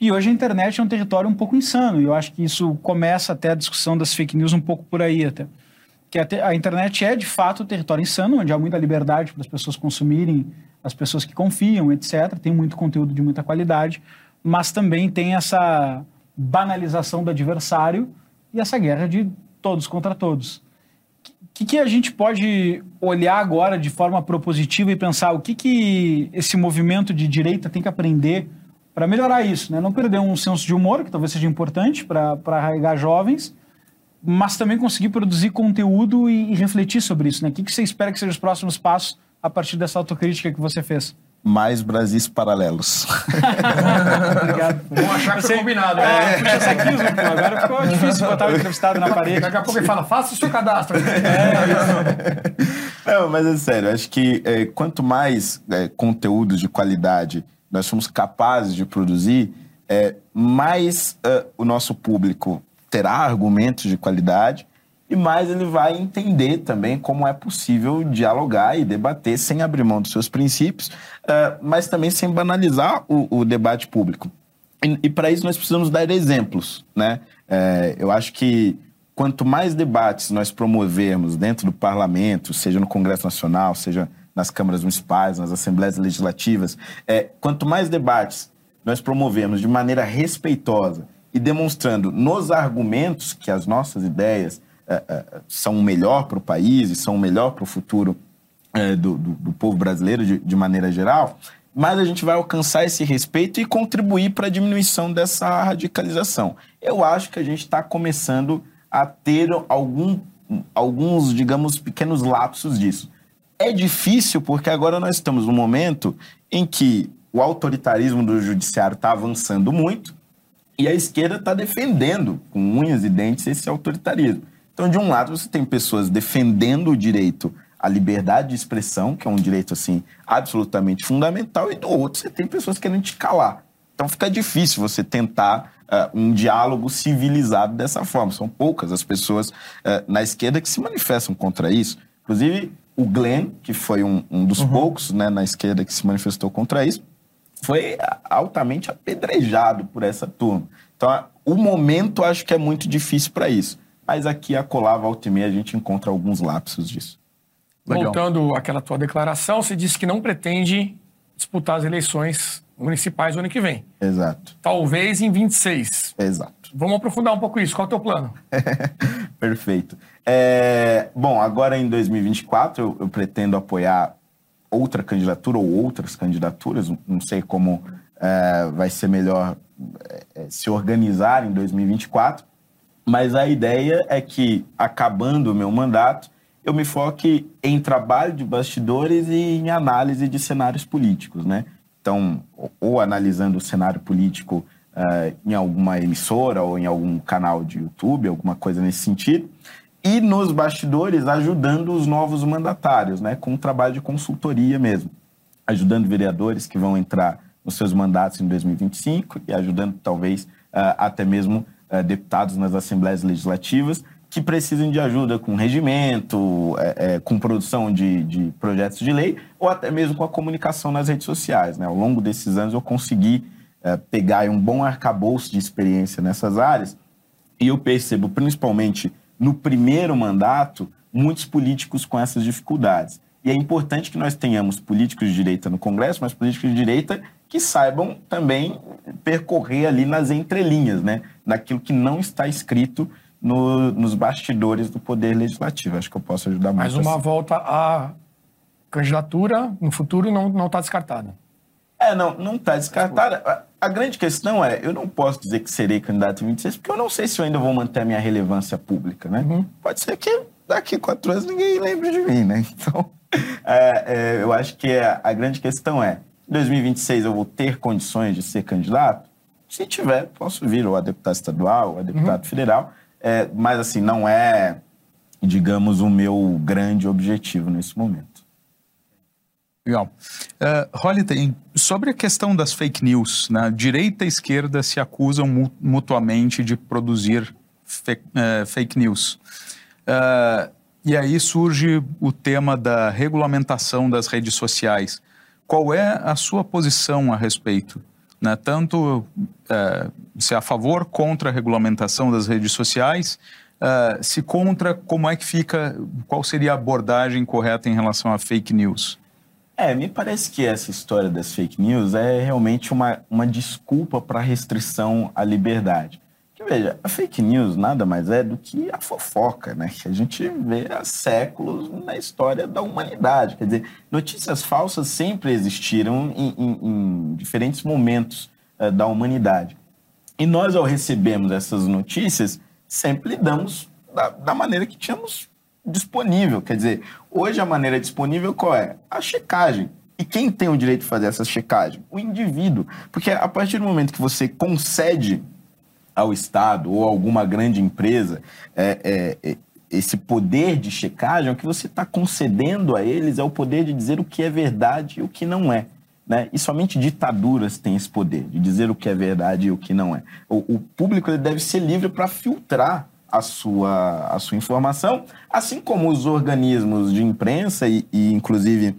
E: E hoje a internet é um território um pouco insano, e eu acho que isso começa até a discussão das fake news um pouco por aí até. Que a, a internet é, de fato, um território insano, onde há muita liberdade para as pessoas consumirem, as pessoas que confiam, etc. Tem muito conteúdo de muita qualidade, mas também tem essa banalização do adversário e essa guerra de todos contra todos. O que, que, a gente pode olhar agora de forma propositiva e pensar o que, que esse movimento de direita tem que aprender para melhorar isso? Né? Não perder um senso de humor, que talvez seja importante para arraigar jovens, mas também conseguir produzir conteúdo e, e refletir sobre isso. Né? O que, que você espera que sejam os próximos passos a partir dessa autocrítica que você fez?
F: mais Brasis paralelos.
A: Obrigado. Vamos achar que foi combinado. É, puxa saquismo, pô. Agora ficou difícil botar o entrevistado na parede. Daqui a pouco ele fala, faça o seu cadastro. É,
F: Não, mas é sério, acho que é, quanto mais é, conteúdo de qualidade nós somos capazes de produzir, é, mais é, o nosso público terá argumentos de qualidade e mais ele vai entender também como é possível dialogar e debater sem abrir mão dos seus princípios, uh, mas também sem banalizar o, o debate público. E, e para isso nós precisamos dar exemplos, né? Uh, eu acho que quanto mais debates nós promovermos dentro do parlamento, seja no Congresso Nacional, seja nas câmaras municipais, nas assembleias legislativas, é, quanto mais debates nós promovermos de maneira respeitosa e demonstrando nos argumentos que as nossas ideias é, é, são melhor para o país e são melhor para o futuro é, do, do, do, povo brasileiro de, de, maneira geral, mais a gente vai alcançar esse respeito e contribuir para a diminuição dessa radicalização. Eu acho que a gente está começando a ter algum, alguns, digamos, pequenos lapsos disso. é difícil porque agora nós estamos num momento em que o autoritarismo do judiciário está avançando muito e a esquerda está defendendo com unhas e dentes esse autoritarismo. Então, de um lado, você tem pessoas defendendo o direito à liberdade de expressão, que é um direito assim absolutamente fundamental, e do outro você tem pessoas querendo te calar. Então fica difícil você tentar uh, um diálogo civilizado dessa forma. São poucas as pessoas uh, na esquerda que se manifestam contra isso. Inclusive, o Glenn, que foi um, um dos uhum. poucos né, na esquerda que se manifestou contra isso, foi altamente apedrejado por essa turma. Então, o momento acho que é muito difícil para isso. Mas aqui, a colar, volta e meia, a gente encontra alguns lapsos disso.
A: Legal. Voltando àquela tua declaração, você disse que não pretende disputar as eleições municipais no ano que vem.
F: Exato.
A: Talvez em 26.
F: Exato.
A: Vamos aprofundar um pouco isso. Qual é o teu plano?
F: Perfeito. É, bom, agora em 2024 eu, eu, pretendo apoiar outra candidatura ou outras candidaturas. Não sei como é, vai ser melhor é, se organizar em 2024, mas a ideia é que, acabando o meu mandato, eu me foque em trabalho de bastidores e em análise de cenários políticos, né? Então, ou analisando o cenário político uh, em alguma emissora ou em algum canal de YouTube, alguma coisa nesse sentido, e nos bastidores ajudando os novos mandatários, né, com um trabalho de consultoria mesmo, ajudando vereadores que vão entrar nos seus mandatos em 2025 e ajudando talvez uh, até mesmo uh, deputados nas assembleias legislativas que precisem de ajuda com regimento, é, é, com produção de, de, projetos de lei ou até mesmo com a comunicação nas redes sociais. Né? Ao longo desses anos eu consegui é, pegar um bom arcabouço de experiência nessas áreas e eu percebo, principalmente no primeiro mandato, muitos políticos com essas dificuldades. E é importante que nós tenhamos políticos de direita no Congresso, mas políticos de direita que saibam também percorrer ali nas entrelinhas, né? naquilo que não está escrito no, nos bastidores do Poder Legislativo. Acho que eu posso ajudar muito.
A: Mas uma assim. volta à candidatura no futuro não está descartada.
F: É, não, não está descartada. A, a, grande questão é, eu não posso dizer que serei candidato em 26, porque eu não sei se eu ainda vou manter a minha relevância pública, né? Uhum. Pode ser que daqui quatro anos ninguém lembre de mim, né? Então, é, é, eu acho que a, a grande questão é, em 2026 eu vou ter condições de ser candidato? Se tiver, posso vir ou a deputado estadual, ou a deputado uhum. federal, é, mas, assim, não é, digamos, o meu grande objetivo nesse momento.
C: Legal. Uh, Holiday, sobre a questão das fake news, né? direita e esquerda se acusam mutuamente de produzir uh, fake news. Uh, e aí surge o tema da regulamentação das redes sociais. Qual é a sua posição a respeito? né? tanto é, se é a favor, contra a regulamentação das redes sociais, é, se contra, como é que fica, qual seria a abordagem correta em relação a fake news?
F: É, me parece que essa história das fake news é realmente uma, uma desculpa para restrição à liberdade. Que veja, a fake news nada mais é do que a fofoca, né? Que a gente vê há séculos na história da humanidade. Quer dizer, notícias falsas sempre existiram em, em, em diferentes momentos uh, da humanidade. E nós, ao recebermos essas notícias, sempre lidamos da, da maneira que tínhamos disponível. Quer dizer, hoje a maneira disponível qual é? A checagem. E quem tem o direito de fazer essa checagem? O indivíduo. Porque a partir do momento que você concede ao Estado ou alguma grande empresa é, é, é, esse poder de checagem, o que você está concedendo a eles é o poder de dizer o que é verdade e o que não é. Né? E somente ditaduras têm esse poder de dizer o que é verdade e o que não é. O, o público deve ser livre para filtrar a sua, a sua informação, assim como os organismos de imprensa e, e inclusive,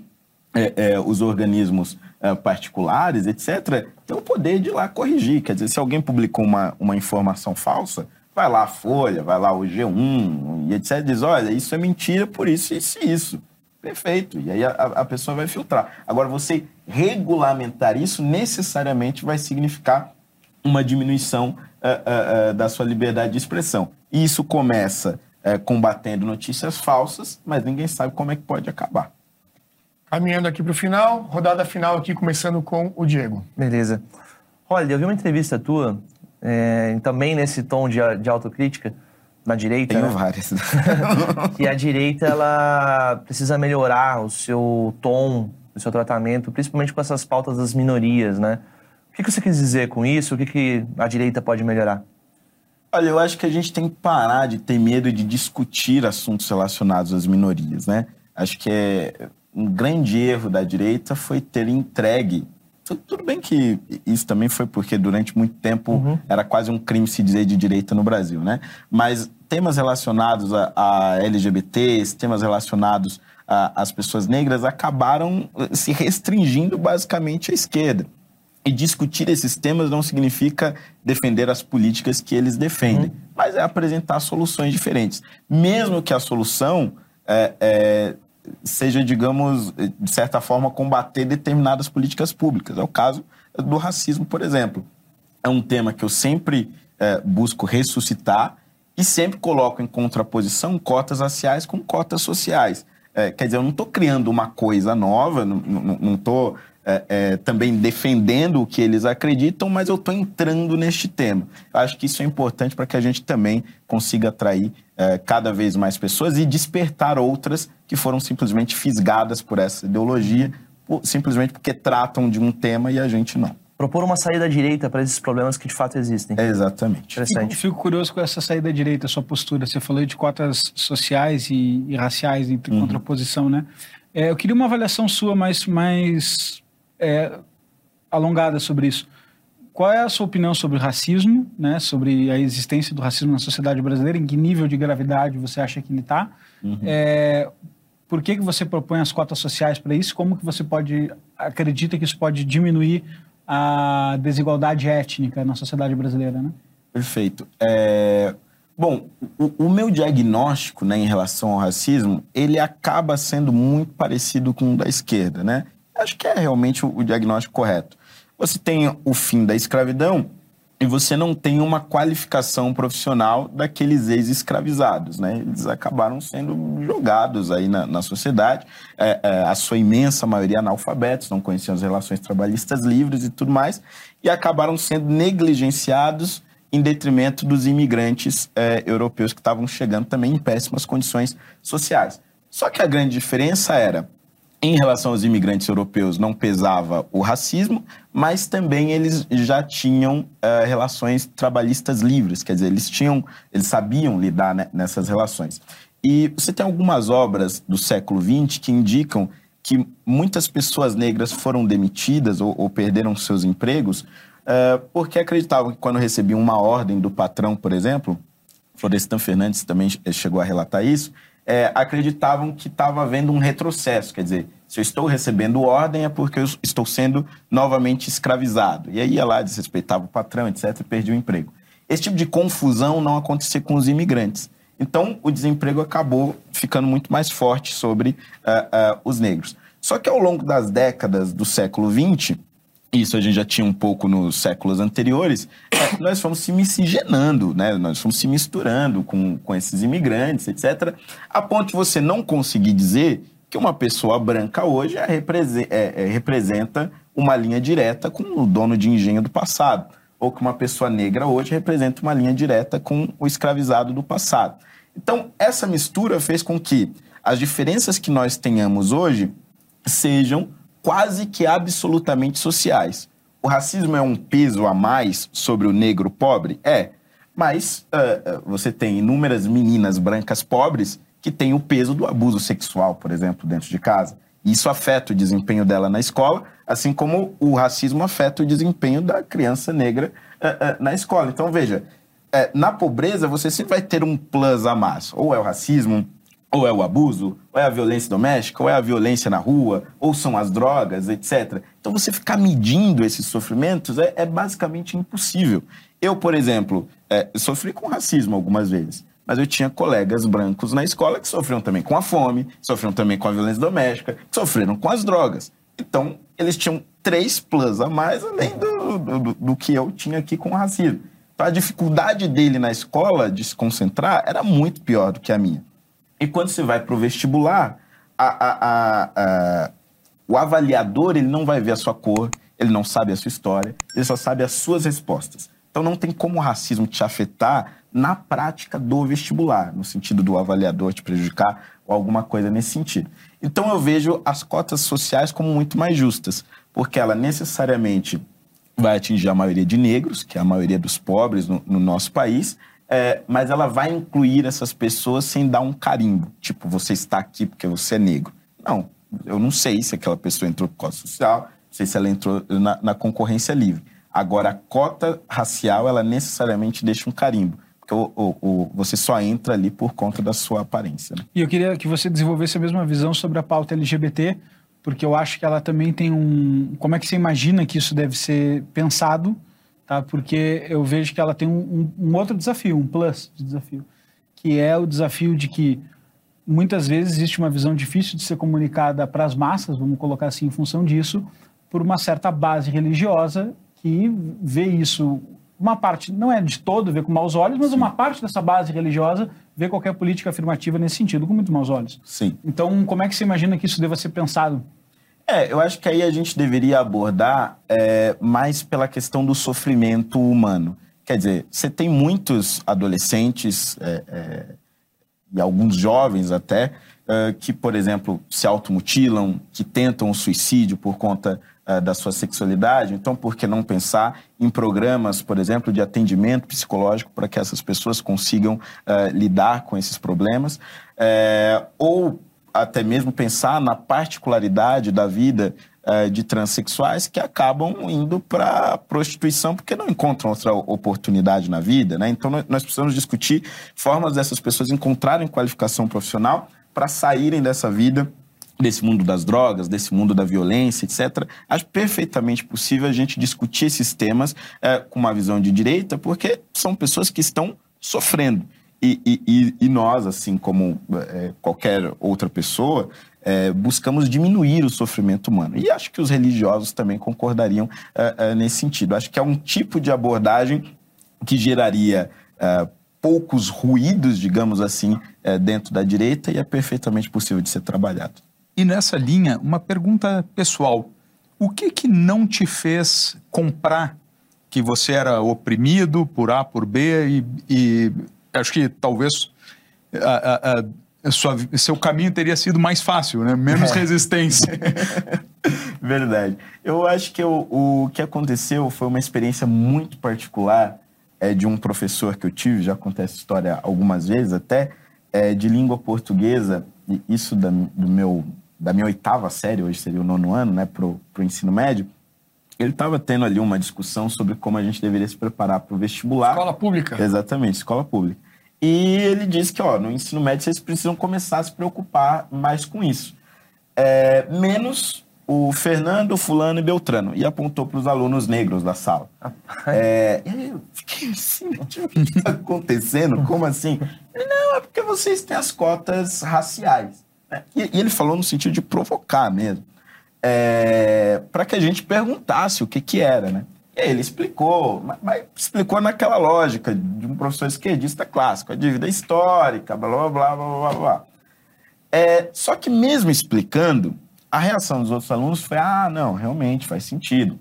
F: é, é, os organismos eh, particulares, etc., tem o poder de ir lá corrigir. Quer dizer, se alguém publicou uma, uma informação falsa, vai lá a Folha, vai lá o G1 e etc., diz, olha, isso é mentira por isso, isso e isso. Perfeito. E aí a, a pessoa vai filtrar. Agora, você regulamentar isso necessariamente vai significar uma diminuição uh, uh, uh, da sua liberdade de expressão. E isso começa combatendo notícias falsas, mas ninguém sabe como é que pode acabar.
A: Caminhando aqui para o final, rodada final aqui, começando com o Diego.
D: Beleza. Olha, eu vi uma entrevista tua, é, também nesse tom de, de autocrítica, na direita.
F: Tenho
D: né?
F: várias.
D: que a direita ela precisa melhorar o seu tom, o seu tratamento, principalmente com essas pautas das minorias, né? O que que você quis dizer com isso? O que, que a direita pode melhorar?
F: Olha, eu acho que a gente tem que parar de ter medo de discutir assuntos relacionados às minorias, né? Acho que é um grande erro da direita foi ter entregue. Tu- Tudo bem que isso também foi porque durante muito tempo era quase um crime se dizer de direita no Brasil, né? Mas temas relacionados a, a LGBTs, temas relacionados às pessoas negras acabaram se restringindo basicamente à esquerda. E discutir esses temas não significa defender as políticas que eles defendem, mas é apresentar soluções diferentes. Mesmo que a solução é, é, seja, digamos, de certa forma, combater determinadas políticas públicas. É o caso do racismo, por exemplo. É um tema que eu sempre é, busco ressuscitar e sempre coloco em contraposição cotas raciais com cotas sociais. É, quer dizer, eu não estou criando uma coisa nova, não estou também defendendo o que eles acreditam, mas eu estou entrando neste tema. Eu acho que isso é importante para que a gente também consiga atrair é, cada vez mais pessoas e despertar outras que foram simplesmente fisgadas por essa ideologia, por- simplesmente porque tratam de um tema e a gente não.
D: Propor uma saída à direita para esses problemas que de fato existem.
F: É exatamente.
E: Eu
D: Interessante.
E: fico curioso com essa saída direita, sua postura. Você falou de cotas sociais e, e raciais em contraposição, né? É, eu queria uma avaliação sua mais, mais é, alongada sobre isso. Qual é a sua opinião sobre o racismo, né? Sobre a existência do racismo na sociedade brasileira? Em que nível de gravidade você acha que ele está? por que, que você propõe as cotas sociais para isso? Como que você pode acredita que isso pode diminuir a desigualdade étnica na sociedade brasileira, né?
F: Perfeito. É, Bom, o, o meu diagnóstico né, em relação ao racismo, ele acaba sendo muito parecido com o da esquerda, né? Acho que é realmente o, diagnóstico correto. Você tem o fim da escravidão e você não tem uma qualificação profissional daqueles ex-escravizados, né? Eles acabaram sendo jogados aí na, na sociedade, é, é, a sua imensa maioria analfabetos, não conheciam as relações trabalhistas livres e tudo mais, e acabaram sendo negligenciados em detrimento dos imigrantes eh, europeus que estavam chegando também em péssimas condições sociais. Só que a grande diferença era, em relação aos imigrantes europeus, não pesava o racismo, mas também eles já tinham eh, relações trabalhistas livres, quer dizer, eles tinham, eles sabiam lidar né, nessas relações. E você tem algumas obras do século XX que indicam que muitas pessoas negras foram demitidas ou, ou perderam seus empregos Uh, porque acreditavam que quando recebiam uma ordem do patrão, por exemplo, Florestan Fernandes também chegou a relatar isso, é, acreditavam que estava havendo um retrocesso, quer dizer, se eu estou recebendo ordem é porque eu estou sendo novamente escravizado. E aí ia lá, desrespeitava o patrão, etc., e perdia o emprego. Esse tipo de confusão não acontecia com os imigrantes. Então, o desemprego acabou ficando muito mais forte sobre uh, uh, os negros. Só que ao longo das décadas do século XX, isso a gente já tinha um pouco nos séculos anteriores, é, nós fomos se miscigenando, né? nós fomos se misturando com, com esses imigrantes, etc., a ponto de você não conseguir dizer que uma pessoa branca hoje é, é, é, representa uma linha direta com o dono de engenho do passado, ou que uma pessoa negra hoje representa uma linha direta com o escravizado do passado. Então, essa mistura fez com que as diferenças que nós tenhamos hoje sejam quase que absolutamente sociais. O racismo é um peso a mais sobre o negro pobre? É. Mas uh, você tem inúmeras meninas brancas pobres que têm o peso do abuso sexual, por exemplo, dentro de casa. Isso afeta o desempenho dela na escola, assim como o racismo afeta o desempenho da criança negra uh, uh, na escola. Então, veja, na pobreza você sempre vai ter um plus a mais. Ou é o racismo, ou é o abuso, ou é a violência doméstica, ou é a violência na rua, ou são as drogas, etc. Então, você ficar medindo esses sofrimentos é, é basicamente impossível. Eu, por exemplo, é, sofri com racismo algumas vezes, mas eu tinha colegas brancos na escola que sofriam também com a fome, sofriam também com a violência doméstica, sofreram com as drogas. Então, eles tinham três plus a mais além do, do, do que eu tinha aqui com o racismo. Então, a dificuldade dele na escola de se concentrar era muito pior do que a minha. E quando você vai para o vestibular, a, a, a, o avaliador ele não vai ver a sua cor, ele não sabe a sua história, ele só sabe as suas respostas. Então não tem como o racismo te afetar na prática do vestibular, no sentido do avaliador te prejudicar ou alguma coisa nesse sentido. Então eu vejo as cotas sociais como muito mais justas, porque ela necessariamente vai atingir a maioria de negros, que é a maioria dos pobres no, no nosso país, é, mas ela vai incluir essas pessoas sem dar um carimbo. Tipo, você está aqui porque você é negro. Não, eu não sei se aquela pessoa entrou por cota social, não sei se ela entrou na, na concorrência livre. Agora, a cota racial, ela necessariamente deixa um carimbo. Porque o, o, você só entra ali por conta da sua aparência. Né?
E: E eu queria que você desenvolvesse a mesma visão sobre a pauta LGBT, porque eu acho que ela também tem um. Como é que você imagina que isso deve ser pensado? Tá? Porque eu vejo que ela tem um, um, um outro desafio, um plus de desafio, que é o desafio de que muitas vezes existe uma visão difícil de ser comunicada para as massas, vamos colocar assim, em função disso, por uma certa base religiosa que vê isso uma parte, não é de todo ver com maus olhos, mas Sim. uma parte dessa base religiosa vê qualquer política afirmativa nesse sentido com muito maus olhos.
F: Sim.
E: Então, como é que você imagina que isso deva ser pensado?
F: É, eu acho que aí a gente deveria abordar é, mais pela questão do sofrimento humano. Quer dizer, você tem muitos adolescentes é, é, e alguns jovens até é, que, por exemplo, se automutilam, que tentam o suicídio por conta uh, da sua sexualidade. Então, por que não pensar em programas, por exemplo, de atendimento psicológico para que essas pessoas consigam uh, lidar com esses problemas? Ou até mesmo pensar na particularidade da vida de transexuais que acabam indo para prostituição porque não encontram outra oportunidade na vida. Né? Então, nós precisamos discutir formas dessas pessoas encontrarem qualificação profissional para saírem dessa vida desse mundo das drogas, desse mundo da violência, etc. Acho perfeitamente possível a gente discutir esses temas é, com uma visão de direita, porque são pessoas que estão sofrendo. E, e, e nós, assim como é, qualquer outra pessoa, é, buscamos diminuir o sofrimento humano. E acho que os religiosos também concordariam é, é, nesse sentido. Acho que é um tipo de abordagem que geraria é, poucos ruídos, digamos assim, dentro da direita e é perfeitamente possível de ser trabalhado.
C: E nessa linha, uma pergunta pessoal. O que que não te fez comprar que você era oprimido por A, por B e, e acho que talvez a, a, a sua, seu caminho teria sido mais fácil, né? menos é. resistência.
F: Verdade. Eu acho que eu, o que aconteceu foi uma experiência muito particular é, de um professor que eu tive, já contei essa história algumas vezes até, é, de língua portuguesa, isso da, do meu da minha oitava série, hoje seria o nono ano, né, para o ensino médio, ele estava tendo ali uma discussão sobre como a gente deveria se preparar para o vestibular.
A: Escola pública.
F: Exatamente, escola pública. E ele disse que, ó, no ensino médio vocês precisam começar a se preocupar mais com isso. É, menos o Fernando, Fulano e Beltrano. E apontou para os alunos negros da sala. É, e aí eu fiquei assim, o que está acontecendo? Como assim? Ele, não, é porque vocês têm as cotas raciais. E, e, ele falou no sentido de provocar mesmo, é, para que a gente perguntasse o que, que era, né? E aí ele explicou, mas, mas, explicou naquela lógica de um professor esquerdista clássico, a dívida histórica, blá, blá, blá, blá, blá, blá. É, só que mesmo explicando, a reação dos outros alunos foi, ah, não, realmente faz sentido.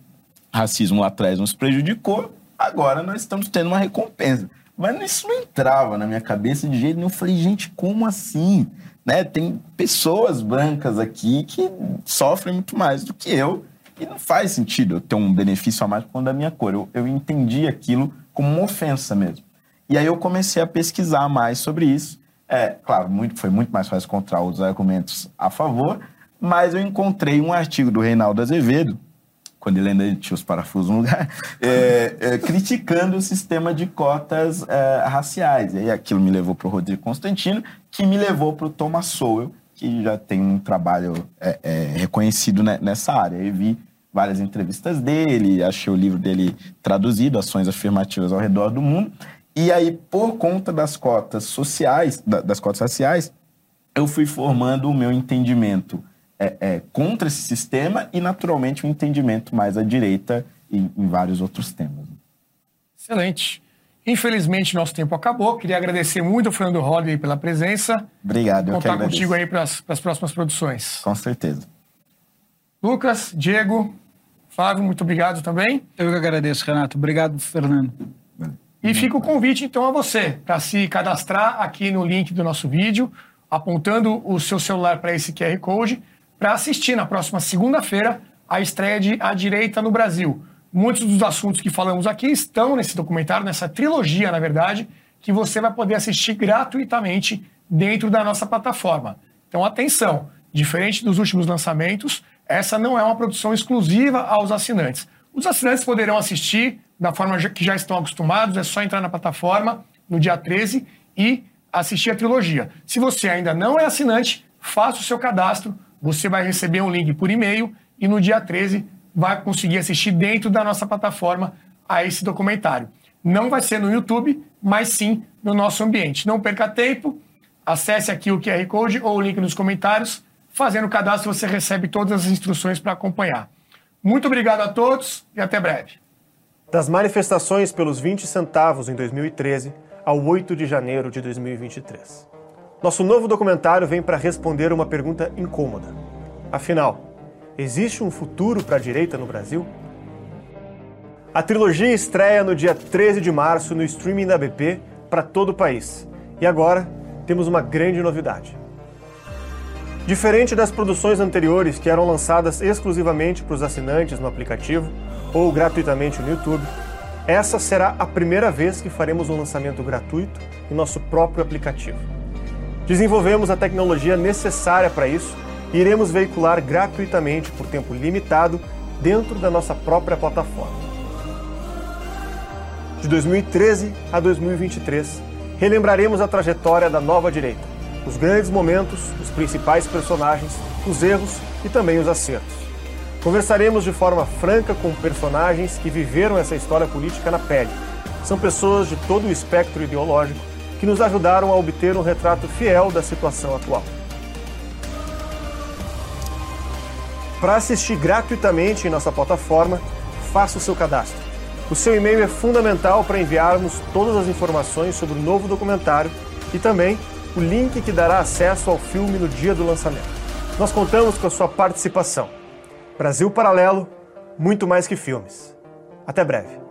F: Racismo lá atrás nos prejudicou, agora nós estamos tendo uma recompensa. Mas isso não entrava na minha cabeça de jeito nenhum. Eu falei, gente, como assim? Né? Tem pessoas brancas aqui que sofrem muito mais do que eu e não faz sentido eu ter um benefício a mais conta da minha cor. Eu, eu entendi aquilo como uma ofensa mesmo. E aí eu comecei a pesquisar mais sobre isso. É, claro, muito, foi muito mais fácil encontrar os argumentos a favor, mas eu encontrei um artigo do Reinaldo Azevedo, quando ele ainda tinha os parafusos no lugar, é, é, criticando o sistema de cotas é, raciais. E aí aquilo me levou para o Rodrigo Constantino, que me levou para o Thomas Sowell, que já tem um trabalho é, é, reconhecido nessa área. Eu vi várias entrevistas dele, achei o livro dele traduzido, Ações Afirmativas ao Redor do Mundo. E aí, por conta das cotas sociais, das cotas raciais, eu fui formando o meu entendimento é, é, contra esse sistema e, naturalmente, um entendimento mais à direita em, em vários outros temas.
A: Excelente. Infelizmente, nosso tempo acabou. Queria agradecer muito ao Fernando Holliday pela presença.
F: Obrigado.
A: Eu Contar contigo aí para as próximas produções.
F: Com certeza.
A: Lucas, Diego, Flávio, muito obrigado também.
E: Eu que agradeço, Renato. Obrigado, Fernando.
A: E fica o convite, então, a você para se cadastrar aqui no link do nosso vídeo, apontando o seu celular para esse QR Code, para assistir na próxima segunda-feira a estreia de A Direita no Brasil. Muitos dos assuntos que falamos aqui estão nesse documentário, nessa trilogia, na verdade, que você vai poder assistir gratuitamente dentro da nossa plataforma. Então, atenção, diferente dos últimos lançamentos, essa não é uma produção exclusiva aos assinantes. Os assinantes poderão assistir da forma que já estão acostumados, é só entrar na plataforma no dia 13 e assistir a trilogia. Se você ainda não é assinante, faça o seu cadastro, você vai receber um link por e-mail e no dia 13 vai conseguir assistir dentro da nossa plataforma a esse documentário. Não vai ser no YouTube, mas sim no nosso ambiente. Não perca tempo, acesse aqui o QR Code ou o link nos comentários. Fazendo o cadastro, você recebe todas as instruções para acompanhar. Muito obrigado a todos e até breve.
B: Das manifestações pelos 20 centavos em 2013 ao 8 de janeiro de 2023. Nosso novo documentário vem para responder uma pergunta incômoda. Afinal, existe um futuro para a direita no Brasil? A trilogia estreia no dia 13 de março no streaming da BP para todo o país. E agora temos uma grande novidade. Diferente das produções anteriores que eram lançadas exclusivamente para os assinantes no aplicativo ou gratuitamente no YouTube, essa será a primeira vez que faremos um lançamento gratuito em nosso próprio aplicativo. Desenvolvemos a tecnologia necessária para isso iremos veicular gratuitamente por tempo limitado dentro da nossa própria plataforma. De 2013 a 2023, relembraremos a trajetória da nova direita os grandes momentos, os principais personagens, os erros e também os acertos. Conversaremos de forma franca com personagens que viveram essa história política na pele. São pessoas de todo o espectro ideológico que nos ajudaram a obter um retrato fiel da situação atual. Para assistir gratuitamente em nossa plataforma, faça o seu cadastro. O seu e-mail é fundamental para enviarmos todas as informações sobre o novo documentário e também o link que dará acesso ao filme no dia do lançamento. Nós contamos com a sua participação. Brasil Paralelo, muito mais que filmes. Até breve.